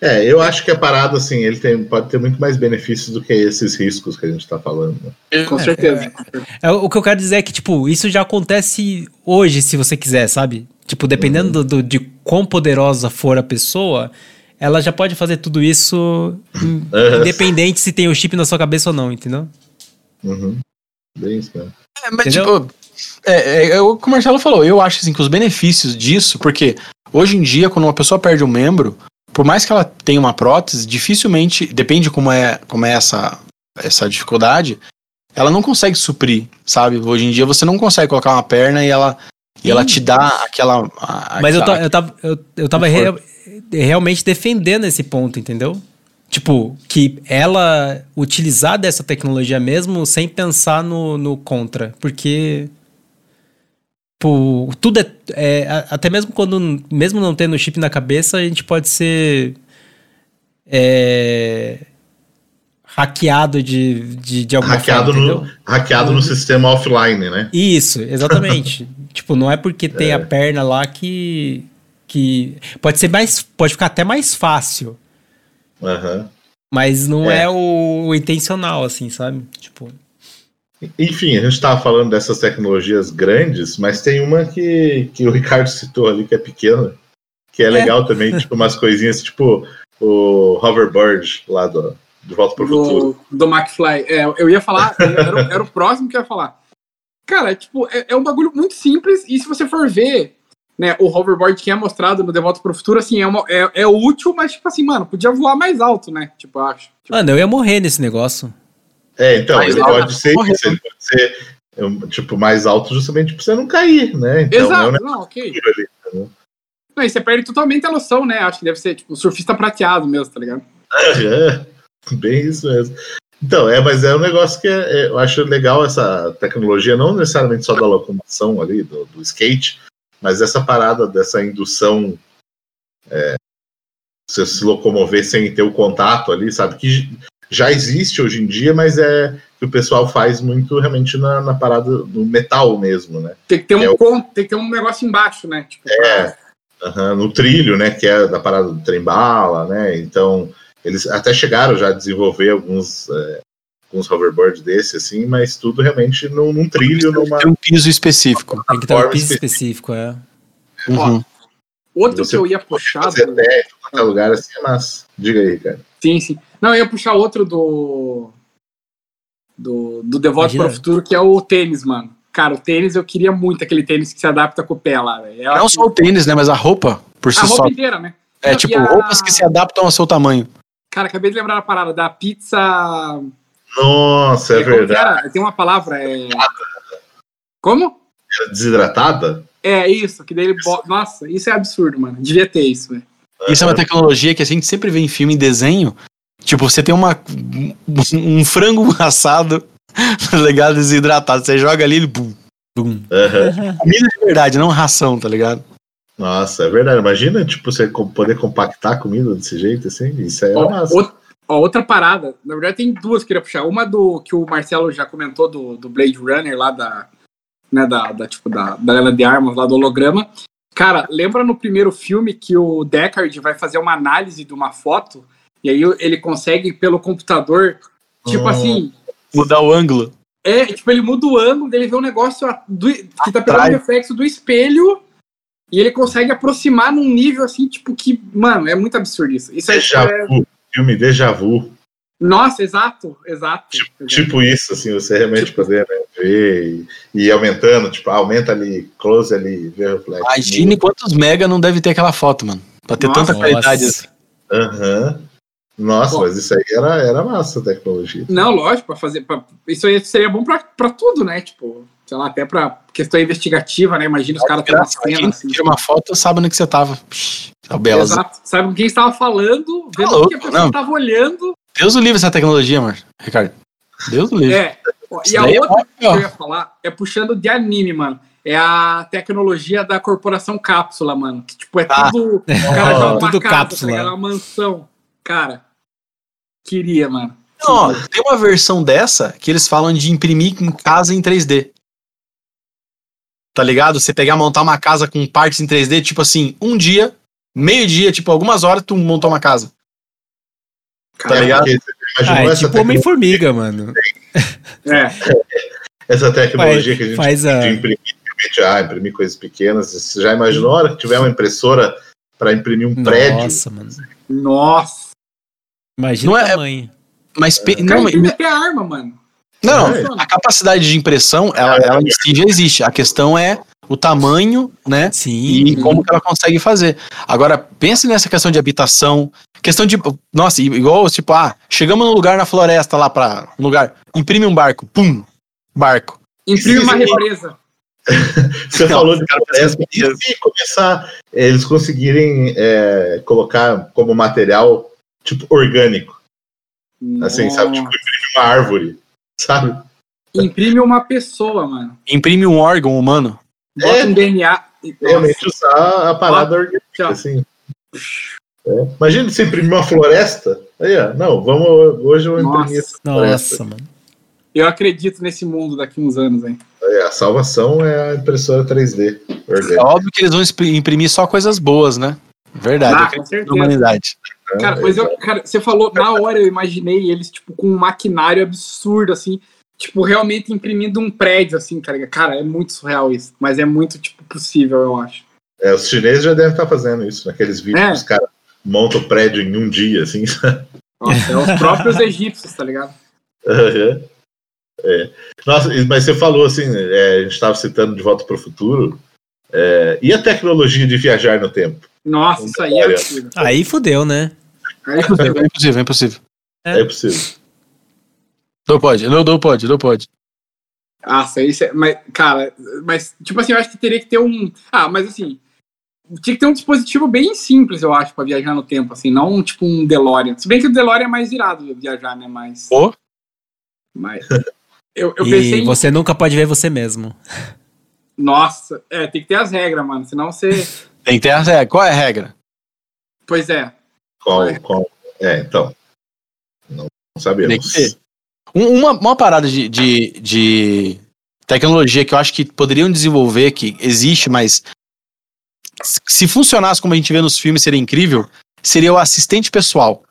É, eu acho que a parada, assim, ele tem, pode ter muito mais benefícios do que esses riscos que a gente tá falando. né? Com certeza. é, O que eu quero dizer é que, tipo, isso já acontece hoje, se você quiser, sabe? Tipo, dependendo do, do- de quão poderosa for a pessoa, ela já pode fazer tudo isso in- Aham. independente se tem o chip na sua cabeça ou não, entendeu? Uhum. Bem isso, mesmo. É, mas, Entendeu? tipo, é, é, é o que o Marcelo falou. Eu acho assim, que os benefícios disso, porque hoje em dia, quando uma pessoa perde um membro, por mais que ela tenha uma prótese, dificilmente, depende como é, como é essa, essa dificuldade, ela não consegue suprir, sabe? Hoje em dia você não consegue colocar uma perna e ela, e ela te dá aquela. a- Mas eu, ta- eu tava, eu, eu tava rea- realmente defendendo esse ponto, entendeu? Tipo, que ela utilizar dessa tecnologia mesmo sem pensar no, no contra. Porque. Pô, tudo é, é, Até mesmo quando. Mesmo não tendo chip na cabeça, a gente pode ser. É, hackeado de, de, de alguma Hackeado, forma. no, hackeado no sistema offline, né? Isso, exatamente. tipo, não é porque tem a perna lá que. que pode ser mais. Pode ficar até mais fácil. Aham. Mas não é, É. o, o intencional, assim, sabe? Tipo. Enfim, a gente estava falando dessas tecnologias grandes, mas tem uma que, que o Ricardo citou ali, que é pequena, que é, legal também, tipo umas coisinhas, tipo o hoverboard lá do, de Volta para o Futuro. do, McFly. É, eu ia falar, era, o- era o próximo que eu ia falar. Cara, tipo, é, é um bagulho muito simples, e se você for ver, né, o hoverboard que é mostrado no De Volta pro Futuro, assim, é, uma, é, é útil, mas, tipo assim, mano, podia voar mais alto, né? Tipo, eu acho. Tipo, Mano, eu ia morrer nesse negócio. É, então, Mas ele é, pode ser ele pode ser tipo, mais alto justamente para você não cair, né? Então, exato, é um não, ok. negócio ali? Não, e você perde totalmente a noção, né? Acho que deve ser, tipo, surfista prateado mesmo, tá ligado? É, bem isso mesmo. Então, é, mas é um negócio que é- é- eu acho legal essa tecnologia, não necessariamente só da locomoção ali, do, do skate, mas essa parada dessa indução, é, você se locomover sem ter o contato ali, sabe? Que já existe hoje em dia, mas é que o pessoal faz muito realmente na, na parada do metal mesmo, né? Tem que ter um, É o- tem que ter um negócio embaixo, né? Tipo, É, aham, no trilho, né, que é da parada do trem-bala, né, então eles até chegaram já a desenvolver alguns, é, alguns hoverboards desse, assim, mas tudo realmente num, num trilho, numa... Tem um piso específico. Tem que ter um piso específico, é. Uhum. Outro Você que eu ia puxar. fazer do- até em qualquer lugar, assim, massa. Diga aí, cara. Sim, sim. Não, eu ia puxar outro do. Do, do Imagina. para o Futuro, que é o tênis, mano. Cara, o tênis, eu queria muito aquele tênis que se adapta com o pé lá, velho. Não acho só o tênis, né? Mas a roupa, por si A só. roupa inteira, né? É Não, tipo a- roupas que se adaptam ao seu tamanho. Cara, acabei de lembrar a parada da pizza. Nossa, é que verdade. era? Tem uma palavra. É... Como? Era Desidratada? É isso, que daí ele bota. Nossa, isso é absurdo, mano. Devia ter isso, velho. Isso é uma tecnologia que a gente sempre vê em filme e desenho. Tipo, você tem uma, um frango assado, tá ligado? Desidratado. Você joga ali, ele. bum. Bum. Aham. Comida de verdade, não ração, tá ligado? Nossa, é verdade. Imagina, tipo, você poder compactar a comida desse jeito, assim. Isso é Ó, massa. out- ó, outra parada, na verdade tem duas que eu queria puxar. Uma do que o Marcelo já comentou do, do Blade Runner lá da, né, da, da, tipo, da, da Helena de Armas, lá do holograma. Cara, lembra no primeiro filme que o Deckard vai fazer uma análise de uma foto e aí ele consegue pelo computador, tipo Hum. assim, Mudar o ângulo. é, tipo, ele muda o ângulo, ele vê um negócio a- do- que tá pegando o reflexo do espelho e ele consegue aproximar num nível assim, tipo, que, mano, é muito absurdo isso. Isso é, Deja é- vu. Filme Deja Vu. Nossa, exato, exato. exato. Tipo isso, assim, você realmente poder né, ver e, e ir aumentando, tipo, aumenta ali, close ali, vê o reflexo. Imagine quantos mega não deve ter aquela foto, mano. Pra ter Nossa, tanta qualidade Nossa. assim. Aham. Nossa, Pô. mas isso aí era, era massa a tecnologia. Não, lógico, para fazer. Pra, isso aí seria bom pra, pra tudo, né? Tipo, sei lá, até pra questão investigativa, né? Imagina os caras tendo uma cena assim. tira uma foto sabe onde que você tava. Psh, tá bela. Exato. Sabe com quem estava falando, vendo o louco, que a pessoa estava olhando. Deus o livre essa tecnologia, mano. Ricardo. Deus o livre. É. E a é outra que ó. eu ia falar é puxando de anime, mano. É a tecnologia da corporação cápsula, mano. Que, tipo, é Ah. tudo. O cara joga uma Tudo casa, cápsula. tá ligado? uma mansão. Cara, queria, mano. Não, ó, tem uma versão dessa que eles falam de imprimir em casa em 3D. Tá ligado? Você pegar montar uma casa com partes em 3D, tipo assim, um dia, meio dia, tipo, algumas horas tu montar uma casa. Tá É, ligado? Ah, é essa, tipo Homem-Formiga, mano. É. essa tecnologia que a gente Faz a. de imprimir, ah, imprimir coisas pequenas. Você já imaginou a hora que tiver uma impressora para imprimir um prédio? Nossa, mano. Nossa. Imagina Não o é- tamanho. Mas pe- Cara, não, imprime até arma, mano. não, É. a capacidade de impressão, ela, ela em si já existe. A questão é o tamanho, né? Sim. E como que ela consegue fazer. Agora, pense nessa questão de habitação, questão de. Nossa, igual, tipo, ah, chegamos num lugar na floresta lá pra. Um lugar. Imprime um barco. Pum! Barco. Imprime uma represa. Você Não, falou de cara, floresta. E se começar, eles conseguirem eh, colocar como material, tipo, orgânico, assim, sabe? Tipo, imprimir uma árvore, sabe? Imprime uma pessoa, mano. Imprime um órgão humano. Bota É. um DNA. Realmente usar a parada orgânica, Tchau. assim. É. Imagina você imprimir uma floresta. Aí, ó, não, vamos, hoje eu vou imprimir Nossa. essa floresta. Nossa, mano. Eu acredito nesse mundo daqui uns anos, hein? É, a salvação é a impressora 3D É orgânica. óbvio que eles vão imprimir só coisas boas, né? Verdade. Ah, eu com acredito certeza. humanidade. Cara, mas eu, cara, você falou, na hora eu imaginei eles, tipo, com um maquinário absurdo, assim, tipo, realmente imprimindo um prédio, assim, tá ligado? Cara, é muito surreal isso, mas é muito, tipo, possível, eu acho. É, os chineses já devem estar fazendo isso, naqueles vídeos É. que os caras montam o prédio em um dia, assim. Nossa, é os próprios egípcios, tá ligado? Aham. É. Nossa, mas você falou assim, é, a gente estava citando De Volta para o Futuro, é, e a tecnologia de viajar no tempo? Nossa, isso aí é absurdo. Aí fudeu, né? É impossível, é impossível, é impossível. É. É possível. Não pode, não, não pode, não pode. Nossa, isso é. Mas, cara, mas, tipo assim, eu acho que teria que ter um. Ah, mas assim. Tinha que ter um dispositivo bem simples, eu acho, pra viajar no tempo, assim, não tipo um DeLorean. Se bem que o DeLorean é mais irado de viajar, né? Mas. Pô. Mas. Eu, eu pensei E em. você nunca pode ver você mesmo. Nossa, é, tem que ter as regras, mano. Senão você. Tem que ter a regra. Qual é a regra? Pois é. Qual, qual? É, então. Não, sabemos. Um- uma, uma parada de, de, de tecnologia que eu acho que poderiam desenvolver, que existe, mas se funcionasse como a gente vê nos filmes, seria incrível, seria o assistente pessoal.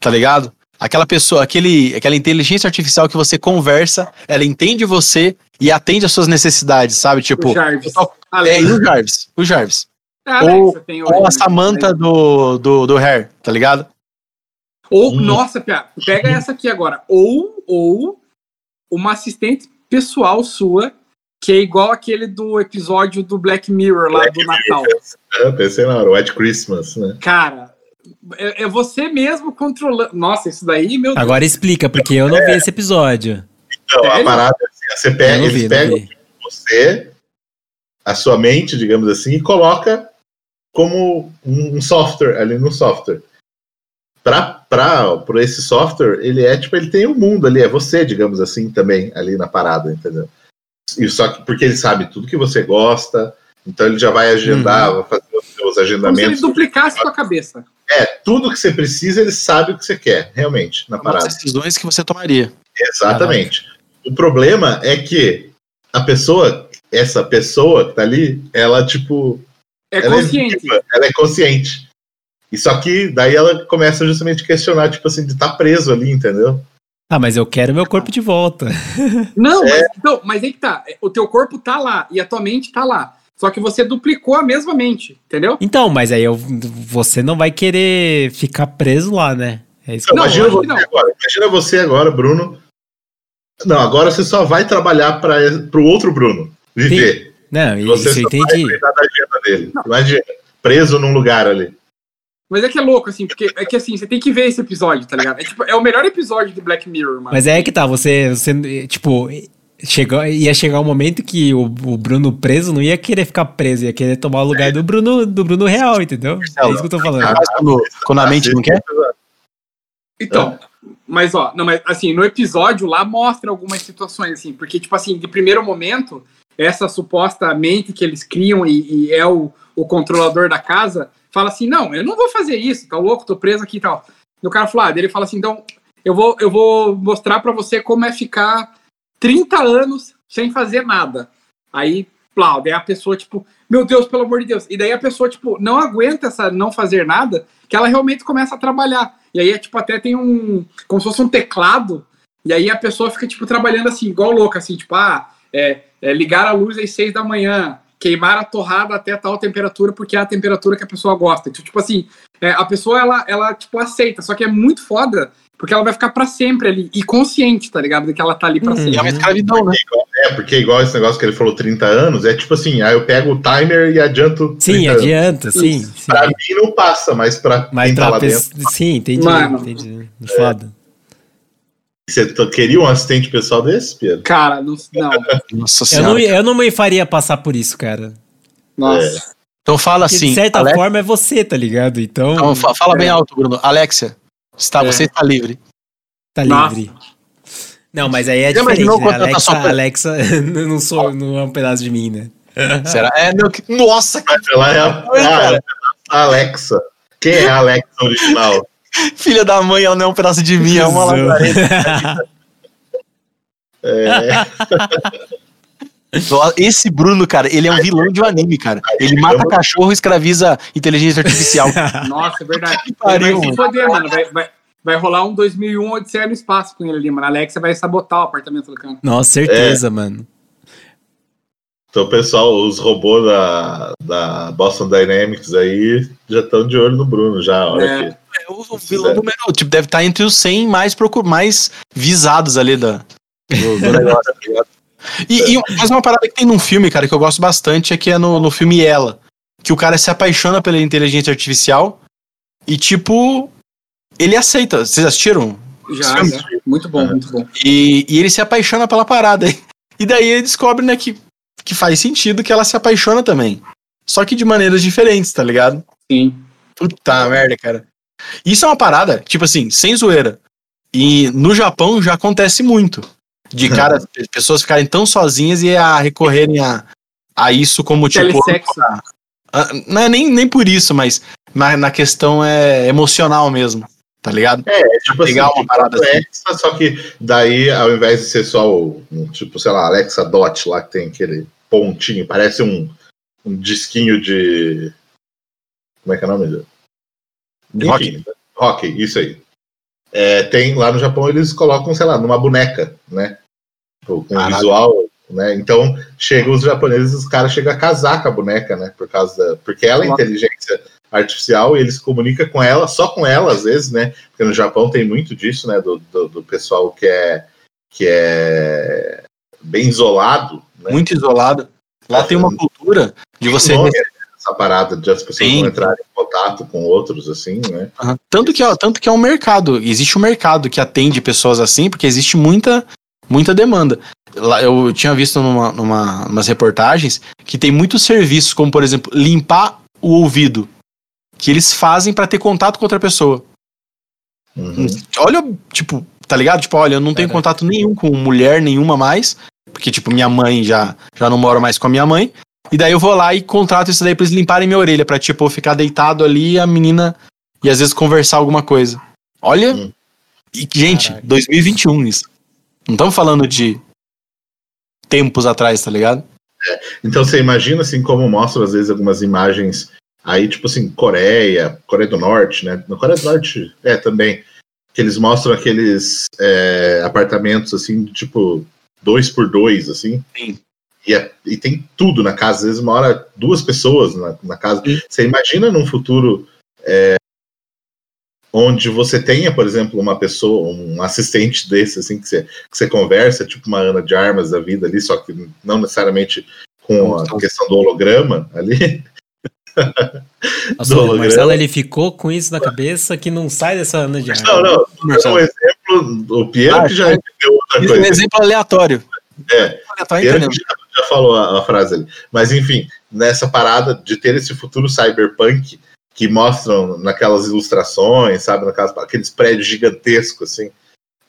Tá ligado? Aquela pessoa, aquele, aquela inteligência artificial que você conversa, ela entende você e atende às suas necessidades, sabe? Tipo, o Jarvis. tô- é, o Jarvis, o Jarvis. Ah, ou- né, você tem hoje, Ou né? a Samantha do, do, do Hair, tá ligado? Ou, Hum. nossa, Pia, pega essa aqui agora. Ou, ou uma assistente pessoal sua que é igual aquele do episódio do Black Mirror lá Black do Natal. É, pensei na hora, White Christmas, né? Cara, é, é você mesmo controlando. Nossa, isso daí, meu Deus. Agora explica, porque eu não vi esse episódio. Então, a parada é assim, você pega, eles vi, não pegam você, a sua mente, digamos assim, e coloca como um um software ali no software. Para por esse software, ele é tipo, ele tem o mundo ali, é você, digamos assim, também ali na parada, entendeu? E só que porque ele sabe tudo que você gosta, então ele já vai agendar, vai fazer os seus Como se ele agendamentos. duplicasse com a cabeça. É, tudo que você precisa, ele sabe o que você quer, realmente, na As parada. decisões que você tomaria. Exatamente. O problema é que a pessoa, essa pessoa que tá ali, ela, tipo, É ela consciente. é viva, ela é consciente. E só que daí ela começa justamente a questionar, tipo assim, de estar tá preso ali, entendeu? Ah, mas eu quero meu corpo de volta. Não, mas, então, mas aí que tá. O teu corpo tá lá e a tua mente tá lá. Só que você duplicou a mesma mente, entendeu? Então, mas aí eu, você não vai querer ficar preso lá, né? É isso que Não, Não, imagina que você não. agora. Imagina você agora, Bruno. Não, agora você só vai trabalhar para o outro Bruno viver. Não, e Você isso vai entendi. cuidar da agenda dele. Imagina, preso num lugar ali. Mas é que é louco, assim, porque é que assim, você tem que ver esse episódio, tá ligado? É, tipo, é o melhor episódio de Black Mirror, mano. Mas é que tá, você, você tipo, chegou, ia chegar um momento que o, o Bruno preso não ia querer ficar preso, ia querer tomar o lugar do Bruno, do Bruno real, entendeu? É isso que eu tô falando. Ah, Mas quando, quando a mente não quer, Então, mas ó, não, mas assim, no episódio lá mostra algumas situações, assim, porque, tipo assim, de primeiro momento, essa suposta mente que eles criam e, e é o, o controlador da casa, fala assim, não, eu não vou fazer isso, tá louco, tô preso aqui e tal. E o cara fala, ah, ele fala assim, então, eu vou, eu vou mostrar pra você como é ficar 30 anos sem fazer nada. Aí, plá, daí a pessoa, tipo, meu Deus, pelo amor de Deus. E daí a pessoa, tipo, não aguenta essa não fazer nada, que ela realmente começa a trabalhar. E aí, é, tipo, até tem um. Como se fosse um teclado. E aí a pessoa fica, tipo, trabalhando assim, igual louca, assim, tipo, ah, é, é ligar a luz às seis da manhã, queimar a torrada até tal temperatura, porque é a temperatura que a pessoa gosta. Então, tipo assim, é, a pessoa, ela, ela, tipo, aceita, só que é muito foda, porque ela vai ficar pra sempre ali, e consciente, tá ligado? De que ela tá ali pra Hum. sempre. é uma escravidão, né? É, porque igual esse negócio que ele falou 30 anos, é tipo assim, aí eu pego o timer e adianto. Sim, 30 anos. adianta, sim. sim. Pra mim não passa, mas pra Mas quem tá pra lá dentro. pessoa. Sim, entendi. Mano. entendi. Foda. Você t- queria um assistente pessoal desse, Pedro? Cara, não. não Nossa Eu senhora. não, eu não me faria passar por isso, cara. nossa. Então fala Porque, assim. de certa Alex- forma é você, tá ligado? Então, Então, fa- fala bem alto, Bruno. Alexia, está, É. você está livre. tá Nossa. livre. Não, mas aí é Já diferente, né? quando tá Alexa, Alexa não, sou, não é um pedaço de mim, né? Será? É, meu, que- nossa, que Ela é a, ah, cara. a Alexa. Quem é a Alexa original? filha da mãe, ela não é um pedaço de mim, é uma lazareta. É, Esse Bruno, cara, ele é um vilão de um anime, cara. Ele mata cachorro e escraviza inteligência artificial. Nossa, é verdade. Que pariu, vai se foder, mano. Vai, vai, vai rolar um 2001 Odisseia no espaço com ele ali, mano. A Alexa vai sabotar o apartamento do cara. Nossa, certeza, mano. então, pessoal, os robôs da, da Boston Dynamics aí já estão de olho no Bruno, já. a hora É. que- O, o vilão número, tipo, deve estar entre os 100 mais, procur, mais visados ali da, do, do negócio, tá ligado? E, e mais uma parada que tem num filme, cara, que eu gosto bastante, é que é no, no filme Ela. Que o cara se apaixona pela inteligência artificial e, tipo, ele aceita. Vocês assistiram? Já, já. Muito bom, muito bom. E, e ele se apaixona pela parada. E daí ele descobre, né, que, que faz sentido que ela se apaixona também. Só que de maneiras diferentes, tá ligado? Sim. Puta merda, cara. Isso é uma parada, tipo assim, sem zoeira. E no Japão já acontece muito. De cara, pessoas ficarem tão sozinhas e a recorrerem a, a isso como tipo. Não é nem, nem por isso, mas na, na questão é emocional mesmo. Tá ligado? É, tipo assim, Pegar uma tipo parada assim. Alexa, só que daí, ao invés de ser só o, tipo, sei lá, Alexa Dot lá, que tem aquele pontinho, parece um, um disquinho de. Como é que é o nome? Rock. Enfim, Rock, isso aí. É, tem lá no Japão eles colocam, sei lá, numa boneca, né? Com com Caralho. visual, né? Então chegam os japoneses, os caras chegam a casar com a boneca, né? Por causa da, porque ela é inteligência artificial e eles comunicam com ela, só com ela às vezes, né? Porque no Japão tem muito disso, né? Do, do, do pessoal que é que é bem isolado, né? muito isolado. Lá tem uma cultura de você. Essa parada de as pessoas Sim. não entrarem em contato com outros, assim, né? Aham. Tanto que, ó, tanto que é um mercado. Existe um mercado que atende pessoas assim, porque existe muita, muita demanda. Lá, eu tinha visto numa, numa, umas reportagens que tem muitos serviços, como por exemplo, limpar o ouvido, que eles fazem pra ter contato com outra pessoa. Uhum. Olha, tipo, tá ligado? Tipo, olha, eu não tenho Caraca. contato nenhum com mulher nenhuma mais, porque, tipo, minha mãe já, já não mora mais com a minha mãe. E daí eu vou lá e contrato isso daí pra eles limparem minha orelha, pra, tipo, eu ficar deitado ali e a menina e às vezes conversar alguma coisa. Olha, Hum. e, gente, Caraca. 2021 isso. Não estamos falando de tempos atrás, tá ligado? Então você imagina assim como mostram às vezes algumas imagens aí, tipo assim, Coreia, Coreia do Norte, né? Na Coreia do Norte é também. Que eles mostram aqueles é, apartamentos assim, de, tipo, dois por dois, assim. Sim. E, é- e tem tudo na casa, às vezes mora duas pessoas na, na casa. Sim. Você imagina num futuro é, onde você tenha, por exemplo, uma pessoa, um assistente desse, assim, que você, que você conversa, tipo uma Ana de Armas da vida ali, só que não necessariamente com a Não, questão do holograma ali. Nossa, o. Marcelo ele ficou com isso na cabeça que não sai dessa Ana de Não, raiva. não, é um exemplo, o Piero Ah, que já entendeu outra Isso é um coisa. exemplo aleatório. É. Que já, já falou a, a frase ali. Mas enfim, nessa parada de ter esse futuro cyberpunk que mostram naquelas ilustrações, sabe, naquelas, aqueles prédios gigantescos assim.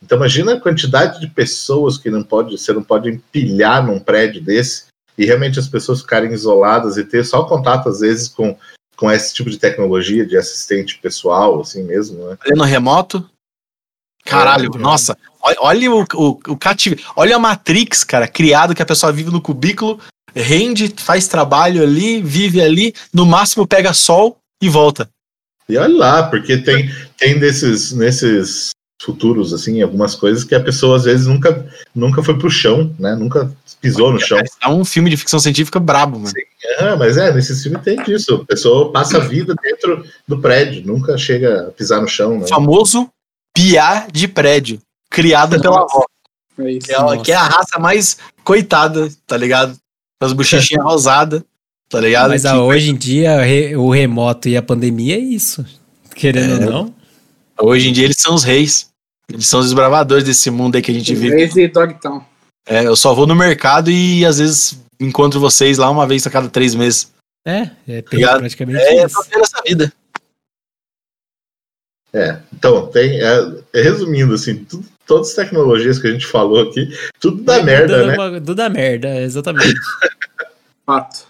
Então imagina a quantidade de pessoas que não pode, você não pode empilhar num prédio desse e realmente as pessoas ficarem isoladas e ter só contato às vezes com com esse tipo de tecnologia de assistente pessoal, assim mesmo, né? No remoto. Caralho, É, nossa. Olha, o, o, o cativo. Olha a Matrix, cara, criado que a pessoa vive no cubículo, rende, faz trabalho ali, vive ali, no máximo pega sol e volta. E olha lá, porque tem, tem desses, nesses futuros, assim, algumas coisas que a pessoa às vezes nunca, nunca foi pro chão, né? Nunca pisou no chão. É um filme de ficção científica brabo, mano. Ah, mas é, nesse filme tem disso. A pessoa passa a vida dentro do prédio, nunca chega a pisar no chão, né? O famoso piá de prédio, criado pela avó. É isso. Que é, que é a raça mais coitada, tá ligado? Com as bochechinhas rosadas, tá ligado? Mas Que- ah, hoje em dia o remoto e a pandemia é isso. Querendo É. ou não. Hoje em dia eles são os reis. Eles são os desbravadores desse mundo aí que a gente vive. Crazy Dogtown. É, eu só vou no mercado e às vezes encontro vocês lá uma vez a cada três meses. É, é Ligado? praticamente É, isso. tendo essa vida. É, então, tem, é, é, resumindo, assim, tudo- todas as tecnologias que a gente falou aqui, tudo dá merda, Tudo né? uma- Tudo dá merda, exatamente. Fato.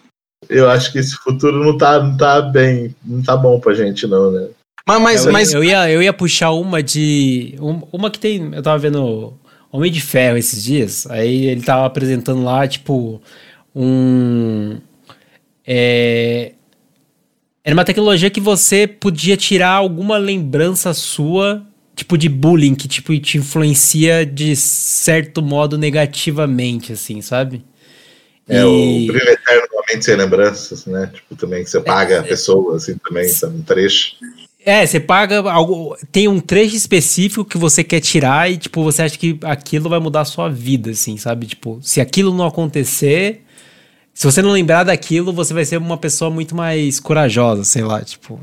Eu acho que esse futuro não tá, não tá bem, não tá bom pra gente, não, né? Mas, mas, eu, mas eu, ia, eu ia puxar uma de. um- uma que tem. Eu tava vendo Homem de Ferro esses dias. Aí ele tava apresentando lá, tipo, um. É, era uma tecnologia que você podia tirar alguma lembrança sua, tipo, de bullying, que tipo, te influencia de certo modo negativamente, assim, sabe? É E- o brilho eterno da mente sem lembranças, né? Tipo, também que você paga a pessoa, assim, também, sabe? Um trecho. É, você paga algo. Tem um trecho específico que você quer tirar e, tipo, você acha que aquilo vai mudar a sua vida, assim, sabe? Tipo, se aquilo não acontecer. Se você não lembrar daquilo, você vai ser uma pessoa muito mais corajosa, sei lá, tipo.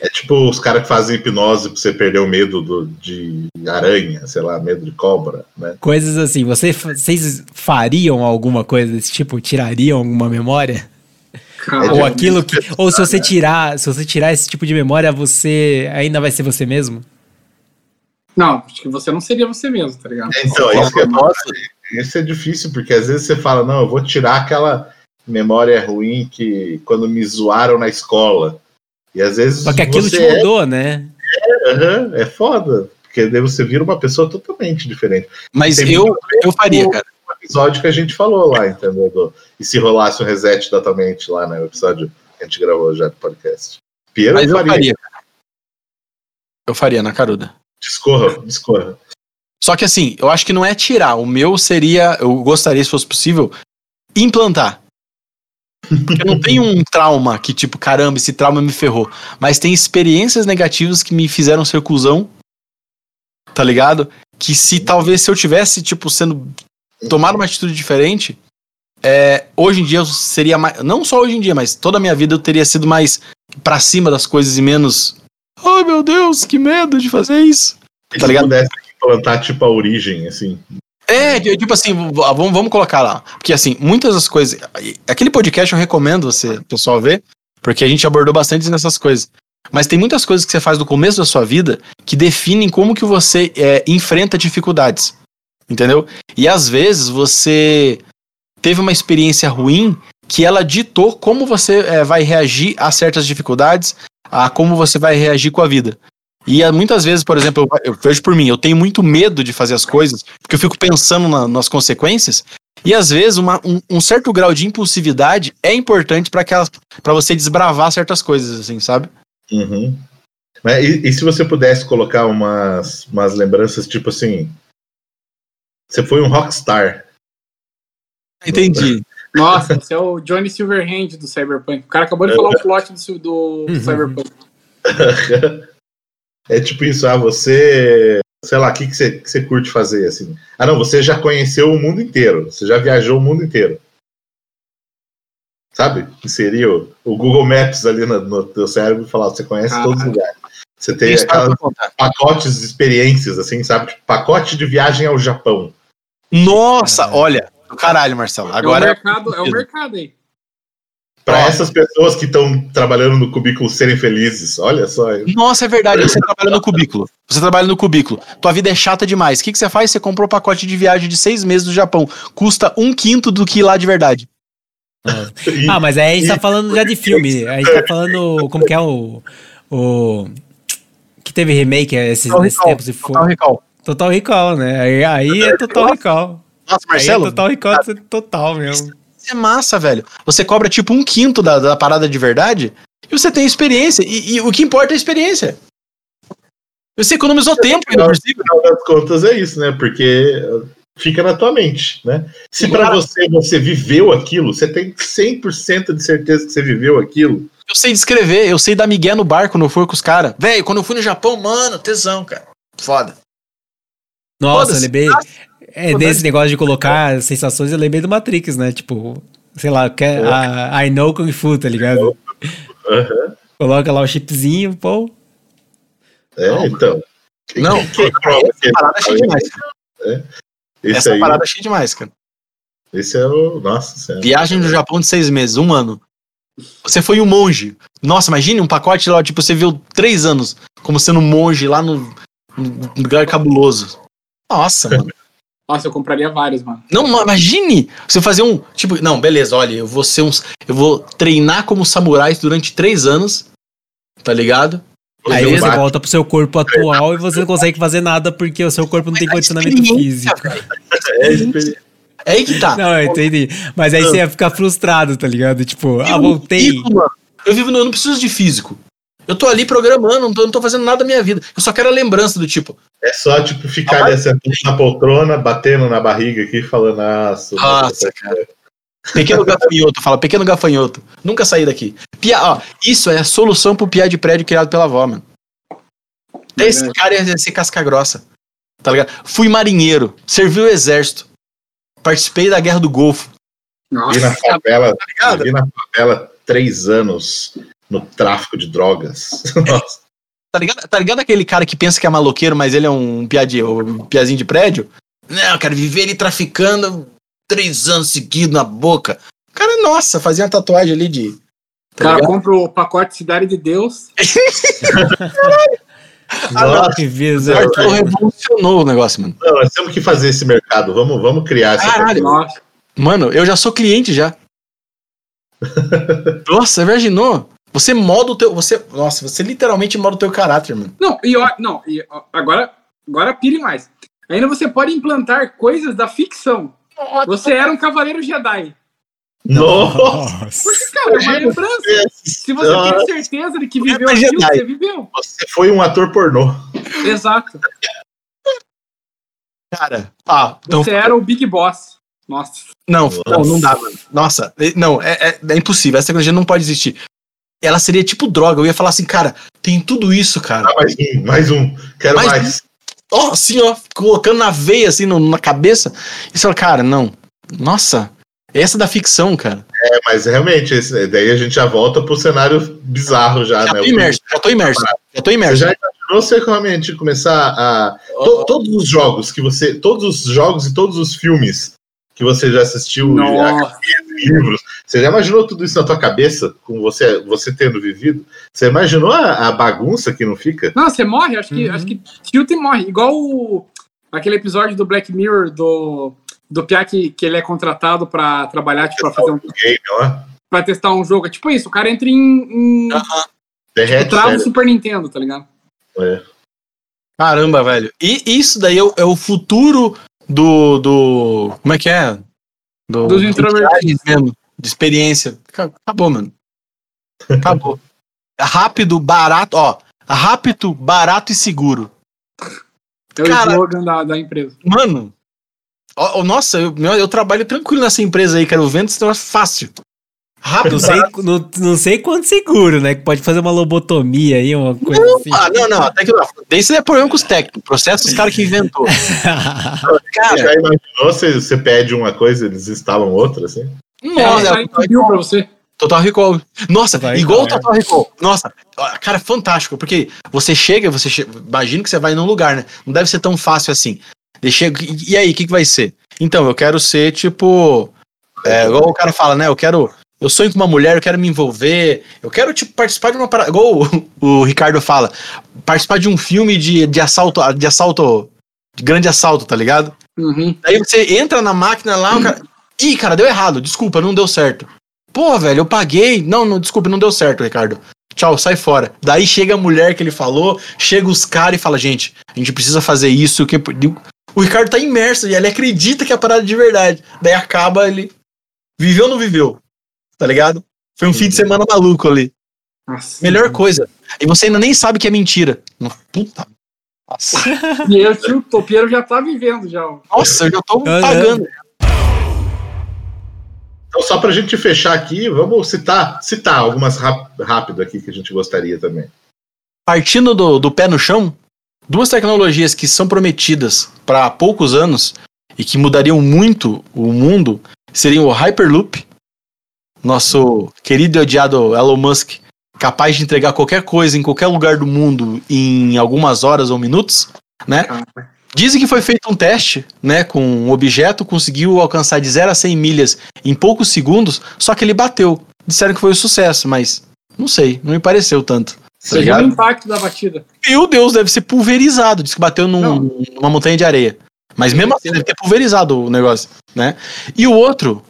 É tipo os caras que fazem hipnose pra você perder o medo do, de aranha, sei lá, medo de cobra, né? Coisas assim. Você, vocês fariam alguma coisa desse tipo? Tirariam alguma memória? Cara, ou aquilo que. Ou se você tirar. Se você tirar esse tipo de memória, você ainda vai ser você mesmo? Não, acho que você não seria você mesmo, tá ligado? Então, isso, que é, isso é difícil, porque às vezes você fala, não, eu vou tirar aquela memória ruim que quando me zoaram na escola. E às vezes Só que aquilo você te mudou, né? é, é foda, porque daí você vira uma pessoa totalmente diferente. mas Tem eu, eu faria, cara. O episódio que a gente falou lá, entendeu? Do- e se rolasse um reset da tua mente lá, né? O episódio que a gente gravou já do podcast. Piero Mas eu faria. faria. cara. Eu faria na caruda. Discorra, discorra. Só que assim, eu acho que não é tirar. O meu seria, eu gostaria, se fosse possível, implantar. Porque eu não tenho um trauma que, tipo, caramba, esse trauma me ferrou. Mas tem experiências negativas que me fizeram ser cuzão. Tá ligado? Que se talvez se eu tivesse, tipo, sendo. tomar uma atitude diferente, é, hoje em dia eu seria mais. Não só hoje em dia, mas toda a minha vida eu teria sido mais pra cima das coisas e menos. Ai meu Deus, que medo de fazer isso. E Tá se ligado? pudesse implantar, tipo, a origem, assim. É, tipo assim, v- vamos, vamos colocar lá. Porque assim, muitas das coisas. Aquele podcast eu recomendo você, pessoal, ver, porque a gente abordou bastante nessas coisas. Mas tem muitas coisas que você faz no começo da sua vida que definem como que você é, enfrenta dificuldades. Entendeu? E às vezes você teve uma experiência ruim que ela ditou como você é, vai reagir a certas dificuldades, a como você vai reagir com a vida. E ah, muitas vezes, por exemplo, eu, eu vejo por mim, eu tenho muito medo de fazer as coisas, porque eu fico pensando na- nas consequências. E às vezes uma- um, um certo grau de impulsividade é importante para para você desbravar certas coisas, assim, sabe? Uhum. Mas E, e se você pudesse colocar umas, umas lembranças, tipo assim. Você foi um rockstar. Entendi. Nossa, esse é o Johnny Silverhand do Cyberpunk. O cara acabou de falar o plot do, do Uhum. Cyberpunk. é tipo isso, ah, você. Sei lá, o que, que, você, que você curte fazer, assim? Ah, não, você já conheceu o mundo inteiro. Você já viajou o mundo inteiro. Sabe? Que seria o, o Google Maps ali no, no teu cérebro e falar, você conhece Caralho. todos os lugares. Você tem história aquelas pacotes de experiências, assim, sabe? Tipo, pacote de viagem ao Japão. Nossa, olha. Caralho, Marcelo. é, o Agora. mercado, é o mercado aí. Para essas pessoas que estão trabalhando no cubículo serem felizes. Olha só. Nossa, é verdade. Você trabalha no cubículo. Você trabalha no cubículo. Tua vida é chata demais. O que, que você faz? Você comprou um pacote de viagem de seis meses do Japão. Custa um quinto do que ir lá de verdade. E- Ah, mas aí a gente tá falando já de filme. A gente tá falando. Como que é o. O. Que teve remake esses, Total Recall, tempos e foi. Total Recall. Total Recall, né? Aí, aí é Total Recall. Nossa, Aí é Marcelo, Total Recall total mesmo. É massa, velho. Você cobra tipo um quinto da, da parada de verdade e você tem experiência. E, e o que importa é a experiência. Você economizou tempo ainda por No final das contas é isso, né? Porque fica na tua mente, né? Se para você você viveu aquilo, você tem 100% de certeza que você viveu aquilo. Eu sei descrever, eu sei dar migué no bar quando eu for com os caras. Velho, quando eu fui no Japão, mano, tesão, cara. Foda. Nossa, lembrei. É, nesse negócio de colocar sensações, eu lembrei do Matrix, né? Tipo, sei lá, que- a, I know Kung Fu, tá ligado? Aham. Coloca lá o chipzinho, pô. É, Não, então. Não, Quem essa parada é cheia demais. cara. Esse Essa aí, parada é cheia demais, cara. esse é o. Nossa Senhora. Viagem no Japão de seis meses, um ano. Você foi um monge. Nossa, imagine um pacote lá, tipo, você viu três anos como sendo um monge lá no, no lugar cabuloso. Nossa, mano. Nossa, eu compraria vários, mano. Não, ma- imagine você fazer um. Tipo, não, beleza, olha, eu vou ser uns. Eu vou treinar como samurais durante três anos. Tá ligado? Aí Fazer um você bate- volta pro seu corpo atual e você não consegue fazer nada porque o seu corpo não tem condicionamento físico. É, experiência. É aí que tá. Não, eu entendi. Mas aí você ia ficar frustrado, tá ligado? Tipo, ah, Eu voltei. vivo, mano. Eu vivo, no- eu não preciso de físico. Eu tô ali programando, não tô, não tô fazendo nada da minha vida. Eu só quero a lembrança do tipo, É só, tipo, ficar ali sentado na poltrona, batendo na barriga aqui, falando, nossa. Nossa, cara. Pequeno gafanhoto, fala, pequeno gafanhoto. Nunca saí daqui. Pia, ó, isso é a solução pro piá de prédio criado pela avó, mano. Esse cara ia ser casca grossa. Tá ligado? Fui marinheiro, servi o exército. Participei da guerra do Golfo. Vivi na Nossa, favela, ligado? vivi na favela três anos no tráfico de drogas. Nossa. Tá ligado? Tá ligado aquele cara que pensa que é maloqueiro, mas ele é um, de, um piazinho de prédio? Não, eu quero viver ele traficando três anos seguidos na boca. Cara, nossa, fazia uma tatuagem ali de. Tá cara ligado? compra o pacote Cidade de Deus. Nossa. Que visa. O Arthur revolucionou o negócio, mano. Não, nós temos que fazer esse mercado. Vamos, vamos criar Caralho. Nossa. Mano, eu já sou cliente já. Nossa, imaginou? Você moda o teu. Você, nossa, você literalmente moda o teu caráter, mano. Não, e ó, não, e ó, agora, agora pire mais. Ainda você pode implantar coisas da ficção. Você era um cavaleiro Jedi. Nossa. Porque, cara, é uma lembrança. Se você Nossa. tem certeza de que viveu Jedi. aquilo, você viveu. Você foi um ator pornô. Exato. Cara, ah, então, Você era o Big Boss. Nossa. não, não, não dá, mano. Nossa, não, é, é, é impossível. Essa tecnologia não pode existir. Ela seria tipo droga. Eu ia falar assim, cara, tem tudo isso, cara. Ah, mais um, mais um. Quero Mais mais. Ó, assim, ó, colocando na veia, assim, no- na cabeça. E você fala, cara, não. Nossa, Essa da ficção, cara. É, mas realmente, esse- daí a gente já volta pro cenário bizarro já, Já né? tô imerso, já tô imerso. Já tô Você imerso. já imaginou você realmente começar a. to- todos os jogos que você. Todos os jogos e todos os filmes que você já assistiu, livros. Você já imaginou tudo isso na tua cabeça, com você, você tendo vivido? Você imaginou a, a bagunça que não fica? Não, você morre, acho que, Uhum. acho que tilta e morre. Igual o, aquele episódio do Black Mirror do, do Pia que, que ele é contratado pra trabalhar, tipo, pra, fazer um, Game, ó. pra testar um jogo. É tipo isso, o cara entra em. em Derrete, trava o sério. Super Nintendo, tá ligado? É. Caramba, velho. E isso daí é o, é o futuro do, do. Como é que é? Do, Dos introvertidos. mesmo, de experiência. Ca- Acabou, mano. Acabou. Rápido, barato, ó. Rápido, barato e seguro. É o Cara- slogan da, da empresa. Mano. ó, ó, nossa, eu, eu trabalho tranquilo nessa empresa aí, cara. Vendo esse negócio fácil. Rápido, Não sei, não, não sei quanto seguro, né? Que pode fazer uma lobotomia aí, uma coisa assim. Ah, não, não, até que não. Isso é problema com os técnicos. Processo os caras que inventou. Você Cara, já imaginou você, você pede uma coisa eles instalam outra, assim? nossa, é, é, viu pra você. Total Recall. Nossa, Total igual o Total Recall. Nossa, cara, é fantástico, porque você chega, você che... imagina que você vai num lugar, né? Não deve ser tão fácil assim. E e aí, o que, que vai ser? Então, eu quero ser tipo. É, igual o cara fala, né? Eu quero. Eu sonho com uma mulher, eu quero me envolver, eu quero, tipo, participar de uma parada. Igual o, o Ricardo fala, participar de um filme de, de assalto, de assalto, de grande assalto, tá ligado? Uhum. Aí você entra na máquina lá, o cara. Ih, cara, deu errado, desculpa, não deu certo. Pô, velho, eu paguei. Não, não, desculpa, não deu certo, Ricardo. Tchau, sai fora. Daí chega a mulher que ele falou, chega os caras e fala, gente, a gente precisa fazer isso. Que... O Ricardo tá imerso e ele acredita que é a parada de verdade. Daí acaba ele. Viveu ou não viveu? Tá ligado? Foi um fim de semana maluco ali. Nossa. Melhor coisa. E você ainda nem sabe que é mentira. Puta. Nossa, E eu, tio, o Topeiro já tá vivendo já. Nossa, eu já tô pagando. Então, só pra gente fechar aqui, vamos citar, citar algumas rápido aqui que a gente gostaria também. partindo do, do pé no chão, duas tecnologias que são prometidas para poucos anos e que mudariam muito o mundo seriam o Hyperloop, nosso querido e odiado Elon Musk, capaz de entregar qualquer coisa em qualquer lugar do mundo em algumas horas ou minutos, né? Dizem que foi feito um teste, né, com um objeto, conseguiu alcançar de 0 a 100 milhas em poucos segundos, só que ele bateu. Disseram que foi um sucesso, mas não sei, não me pareceu tanto. Tá Segundo o ligado? impacto da batida. Meu Deus, deve ser pulverizado. Diz que bateu num- numa montanha de areia. Mas mesmo assim, deve ter pulverizado o negócio, né? E o outro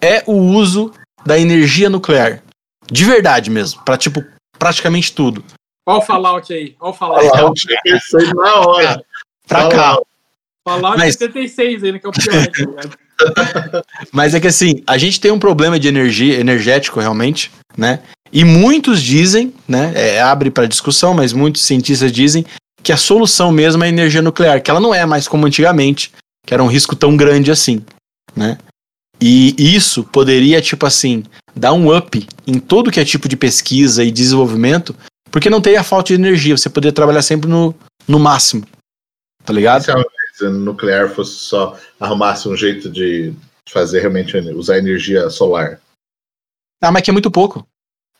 é o uso da energia nuclear. De verdade mesmo. Pra, tipo, praticamente tudo. Olha o Fallout aí. Olha o Fallout. Fallout, isso aí na hora. Pra cá. Fallout Mas- 76 ainda, que é o pior. tá ligado? Mas é que assim, a gente tem um problema de energia energético realmente, né? E muitos dizem, né? é, abre para discussão, mas muitos cientistas dizem que a solução mesmo é a energia nuclear, que ela não é mais como antigamente, que era um risco tão grande assim, né? E isso poderia, tipo assim, dar um up em todo que é tipo de pesquisa e desenvolvimento, porque não teria falta de energia, você poderia trabalhar sempre no, no máximo, tá ligado? Se a nuclear fosse só arrumasse um jeito de fazer realmente usar energia solar. Ah, mas que é muito pouco.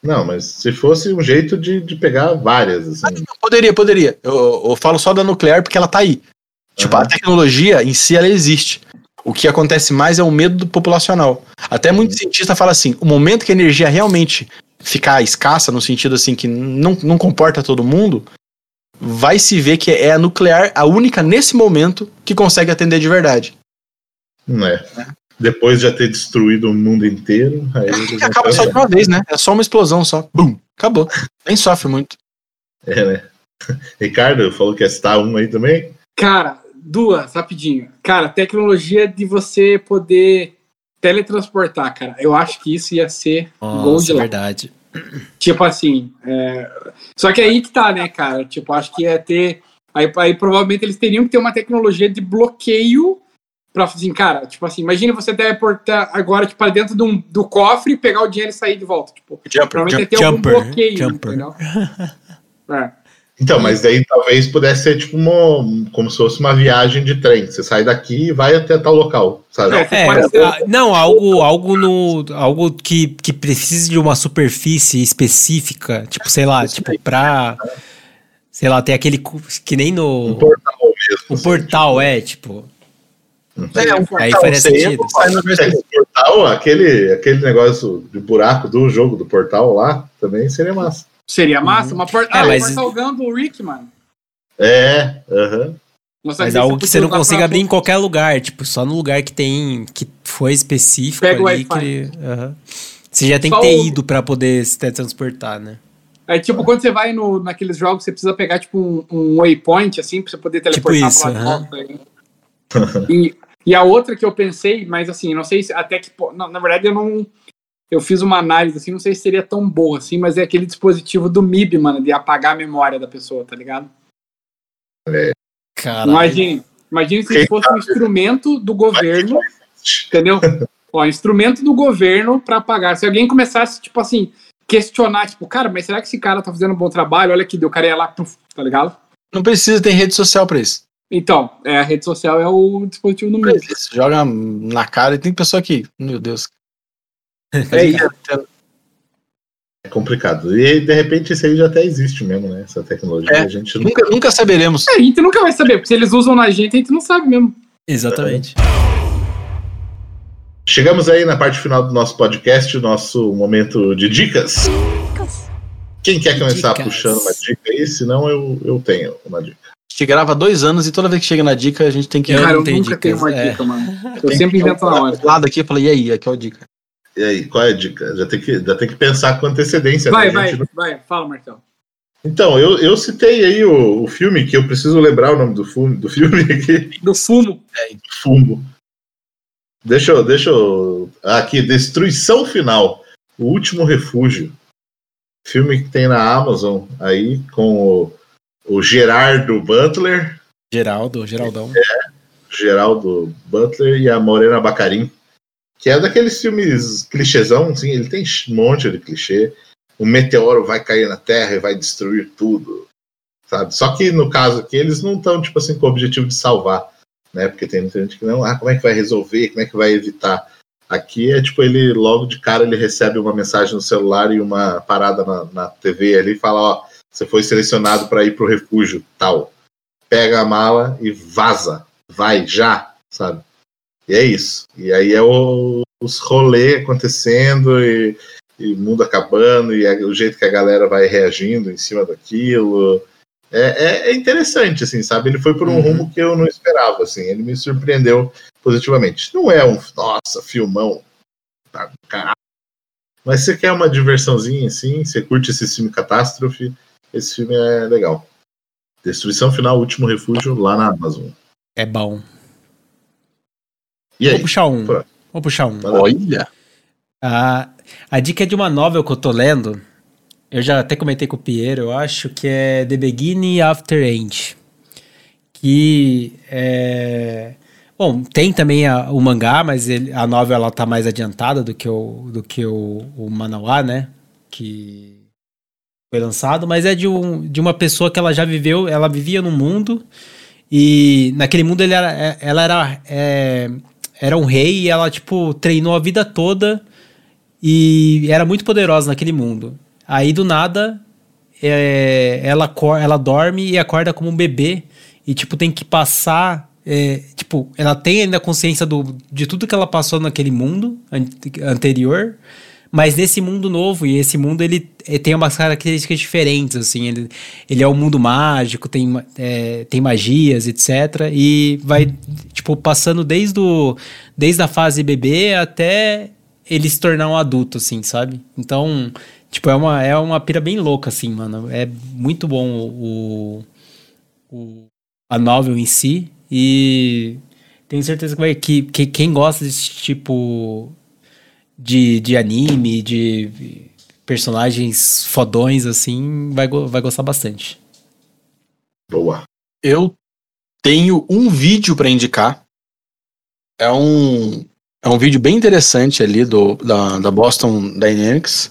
Não, mas se fosse um jeito de, de pegar várias, assim. Poderia, poderia. Eu, eu falo só da nuclear porque ela tá aí. Tipo, Aham. a tecnologia em si ela existe. O que acontece mais é o medo do populacional. Até muito cientista fala assim: o momento que a energia realmente ficar escassa, no sentido assim que não, não comporta todo mundo, vai se ver que é a nuclear a única nesse momento que consegue atender de verdade. Não é. Depois de já ter destruído o mundo inteiro, Que vão acaba só de uma vez, né? É só uma explosão só. Bum! Acabou. Nem sofre muito. É, né? Ricardo falou que ia citar um aí também. Cara, duas, rapidinho. Cara, tecnologia de você poder teletransportar, cara. Eu acho que isso ia ser gol de lá. verdade. Tipo assim. é, Só que aí que tá, né, cara? Tipo, acho que ia ter. Aí, aí provavelmente eles teriam que ter uma tecnologia de bloqueio pra assim, cara, tipo assim, imagina você teleportar agora, tipo, para dentro de um, do cofre, pegar o dinheiro e sair de volta. Tipo, provavelmente ia ter algum Jumper, bloqueio, jumper. entendeu? É. Então, mas daí talvez pudesse ser tipo uma, como se fosse uma viagem de trem. Você sai daqui e vai até tal local, sabe? É, É, ser. não, algo, algo no. Algo que, que precise de uma superfície específica. Tipo, sei lá, tipo, pra. Sei lá, tem aquele. Que nem Um no. portal mesmo. O assim, portal, é, tipo. É, um Aí portal, faria você entra, sentido. Esse portal, aquele, aquele negócio de buraco do jogo do portal lá, também seria massa. Seria massa? Uma por... ah, mas- o Portal Gun do Rick, mano. É, aham. Nossa, Mas é algo que você não consiga pra- abrir em qualquer lugar. Tipo, só no lugar que tem. Que foi específico Pega o ali. Wi-Fi. Que, aham. Você já tem Só que ter o- ido pra poder se teletransportar, né? É tipo quando você vai no, naqueles jogos, você precisa pegar tipo um, um waypoint, assim, pra você poder teleportar isso, pro lado de aham. volta, aí. e, e a outra que eu pensei, mas assim, não sei se até que. não, na verdade, eu não. Eu fiz uma análise, assim, não sei se seria tão boa, assim, mas é aquele dispositivo do MIB, mano, de apagar a memória da pessoa, tá ligado? Caralho. Imagine, imagine se fosse um instrumento do governo, entendeu? Ó, instrumento do governo pra apagar. Se alguém começasse, tipo assim, questionar, tipo, cara, mas será que esse cara tá fazendo um bom trabalho? Olha aqui, deu o cara ia lá, puf, tá ligado? Não precisa ter rede social pra isso. Então, é, a rede social é o dispositivo do MIB. isso. Joga na cara e tem pessoa que, meu Deus. É isso. É complicado. E de repente isso aí já até existe mesmo, né? Essa tecnologia. É. A gente não Nunca, nunca saberemos. É, a gente nunca vai saber, porque se eles usam na gente, a gente não sabe mesmo. Exatamente. Chegamos aí na parte final do nosso podcast, nosso momento de dicas. Quem quer começar Dicas. puxando uma dica aí? Senão eu, eu tenho uma dica. A gente grava dois anos e toda vez que chega na dica a gente tem que Eu cara, eu nunca dicas, tenho uma é. dica, mano. Eu sempre invento na hora. lado aqui e falo, e aí, aqui é a dica. E aí, qual é a dica? Já tem que, já tem que pensar com antecedência. Vai, né? Vai, não- vai, fala, Marcelo. Então, eu, eu citei aí o, o filme, que eu preciso lembrar o nome do, filme, do filme aqui. Do fumo. Fumo. Deixa eu, deixa eu. Aqui, Destruição Final. O Último Refúgio. Filme que tem na Amazon aí, com o, o Gerardo Butler, Geraldo, Geraldão. Geraldo Butler e a Morena Bacarin. Que é daqueles filmes clichêzão, assim, ele tem um monte de clichê. O meteoro vai cair na Terra e vai destruir tudo. Sabe? Só que no caso aqui, eles não estão, tipo assim, com o objetivo de salvar. Né? Porque tem muita gente que não, ah, como é que vai resolver? Como é que vai evitar? Aqui é tipo, ele logo de cara ele recebe uma mensagem no celular e uma parada na, na TV ali e fala, ó, você foi selecionado para ir pro refúgio, tal. Pega a mala e vaza. Vai, já, sabe? E é isso. E aí é o, os rolês acontecendo e, e mundo acabando e é o jeito que a galera vai reagindo em cima daquilo. É, é, é interessante, assim, sabe? Ele foi por um Uhum. rumo que eu não esperava, assim. Ele me surpreendeu positivamente. Não é um, nossa, filmão, tá, caralho. Mas você quer uma diversãozinha, assim, você curte esse filme catástrofe, esse filme é legal. Destruição Final, Último Refúgio, lá na Amazon. É bom. E aí? Vou puxar um. Pronto. Vou puxar um. Olha. A, a dica é de uma novel que eu tô lendo. Eu já até comentei com o Piero, eu acho, que é The Beginning After End. Que é. Bom, tem também a- o mangá, mas ele- a novel ela tá mais adiantada do que o, do que o, o manhwa, né? Que foi lançado, mas é de, um, de uma pessoa que ela já viveu, ela vivia num mundo e naquele mundo ele era, é- ela era, é, era um rei e ela, tipo, treinou a vida toda e era muito poderosa naquele mundo. Aí do nada é, ela, ela dorme e acorda como um bebê e tipo tem que passar é, tipo ela tem ainda consciência do, de tudo que ela passou naquele mundo an- anterior mas nesse mundo novo e esse mundo ele, eh, tem umas características diferentes assim ele, ele é um mundo mágico tem é, tem magias etc e vai tipo passando desde o, desde a fase bebê até ele se tornar um adulto, assim, sabe? Então, tipo, é uma, é uma pira bem louca, assim, mano. É muito bom o, o, a novel em si. E tenho certeza que, que, que quem gosta desse tipo de, de anime, de personagens fodões, assim, vai, vai gostar bastante. Boa. Eu tenho um vídeo pra indicar. É um, é um vídeo bem interessante ali do, da, da Boston Dynamics.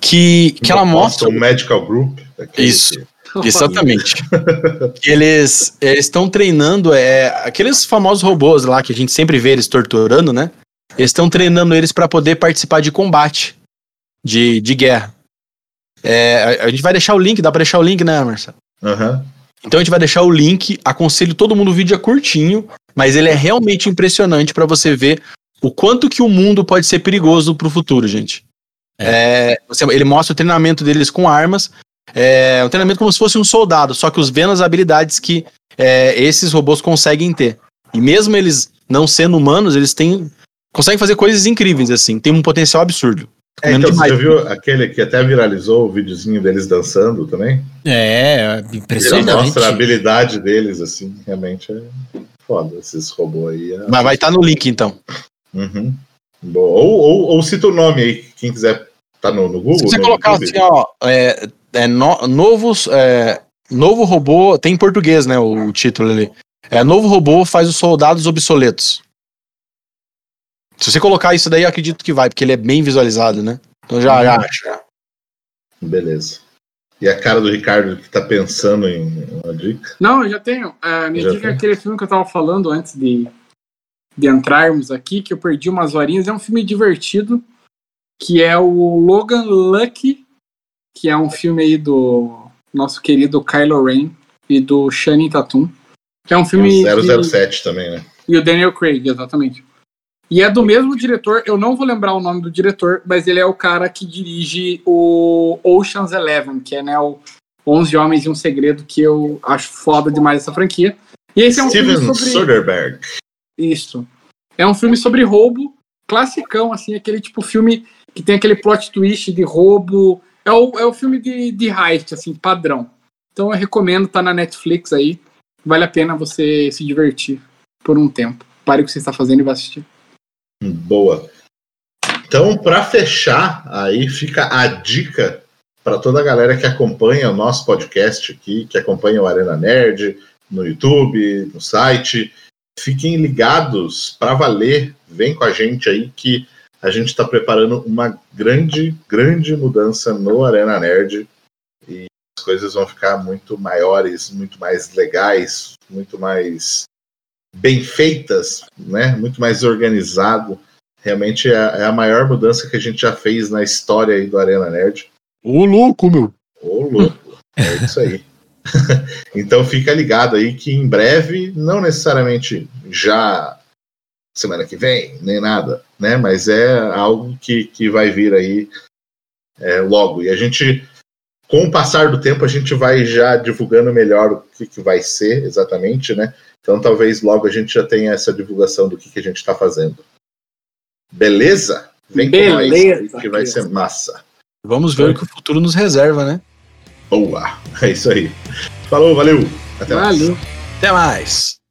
Que, que ela mostra. o Medical Group. Isso. que- Exatamente. eles estão treinando é, aqueles famosos robôs lá que a gente sempre vê eles torturando, né? Eles estão treinando eles para poder participar de combate, de, de guerra. É, a, a, gente vai deixar o link, dá pra deixar o link, né, Marcelo? Uhum. Então a gente vai deixar o link. Aconselho todo mundo, o vídeo é curtinho, mas ele é realmente impressionante para você ver o quanto que o mundo pode ser perigoso pro futuro, gente. É. É, você, ele mostra o treinamento deles com armas. É um treinamento como se fosse um soldado, só que os vendo as habilidades que é, esses robôs conseguem ter. E mesmo eles não sendo humanos, eles têm. Conseguem fazer coisas incríveis, assim, tem um potencial absurdo. É, então, você já viu aquele que até viralizou o videozinho deles dançando também? É, impressionante. Ele mostra a habilidade deles, assim, realmente é foda esses robôs aí. É... Mas vai estar tá no link, então. Uhum. Boa. Ou, ou, ou cita o nome aí, quem quiser tá no, no Google. Se você colocar YouTube. assim, ó, é, é no, novos, é, novo robô, tem em português, né, o, o título ali. É, novo robô faz os soldados obsoletos. Se você colocar isso daí, eu acredito que vai, porque ele é bem visualizado, né? Então já, já acho. Beleza. E a cara do Ricardo que tá pensando em uma dica? Não, eu já tenho. A minha já dica tem? é aquele filme que eu tava falando antes de, de entrarmos aqui, que eu perdi umas horinhas. É um filme divertido, que é o Logan Lucky, que é um filme aí do nosso querido Kylo Ren e do Channing Tatum. Que é um filme. E 007 de... também, né? E o Daniel Craig, exatamente. E é do mesmo diretor, eu não vou lembrar o nome do diretor, mas ele é o cara que dirige o Ocean's Eleven, que é né, o 11 Homens e um Segredo, que eu acho foda demais essa franquia. E esse é um Steven filme sobre... Soderbergh. Isso. É um filme sobre roubo, classicão, assim, aquele tipo filme que tem aquele plot twist de roubo. É o, é o filme de, de heist, assim, padrão. Então eu recomendo, tá na Netflix aí. Vale a pena você se divertir por um tempo. Pare o que você está fazendo e vá assistir. Boa. Então, para fechar, aí fica a dica para toda a galera que acompanha o nosso podcast aqui, que acompanha o Arena Nerd no YouTube, no site. Fiquem ligados para valer. Vem com a gente aí que a gente está preparando uma grande, grande mudança no Arena Nerd e as coisas vão ficar muito maiores, muito mais legais, muito mais bem feitas, né? Muito mais organizado. Realmente é, é, a maior mudança que a gente já fez na história aí do Arena Nerd. Ô louco, meu! Ô louco, é isso aí. então fica ligado aí que em breve, não necessariamente já semana que vem, nem nada, né? Mas é algo que, que vai vir aí é, logo. E a gente, com o passar do tempo, a gente vai já divulgando melhor o que, que vai ser exatamente, né? Então talvez logo a gente já tenha essa divulgação do que, que a gente está fazendo. Beleza? Vem Beleza, com nós, que vai ser massa. Vamos ver o que o futuro nos reserva, né? Boa! É isso aí. Falou, valeu! Até valeu. mais. Até mais!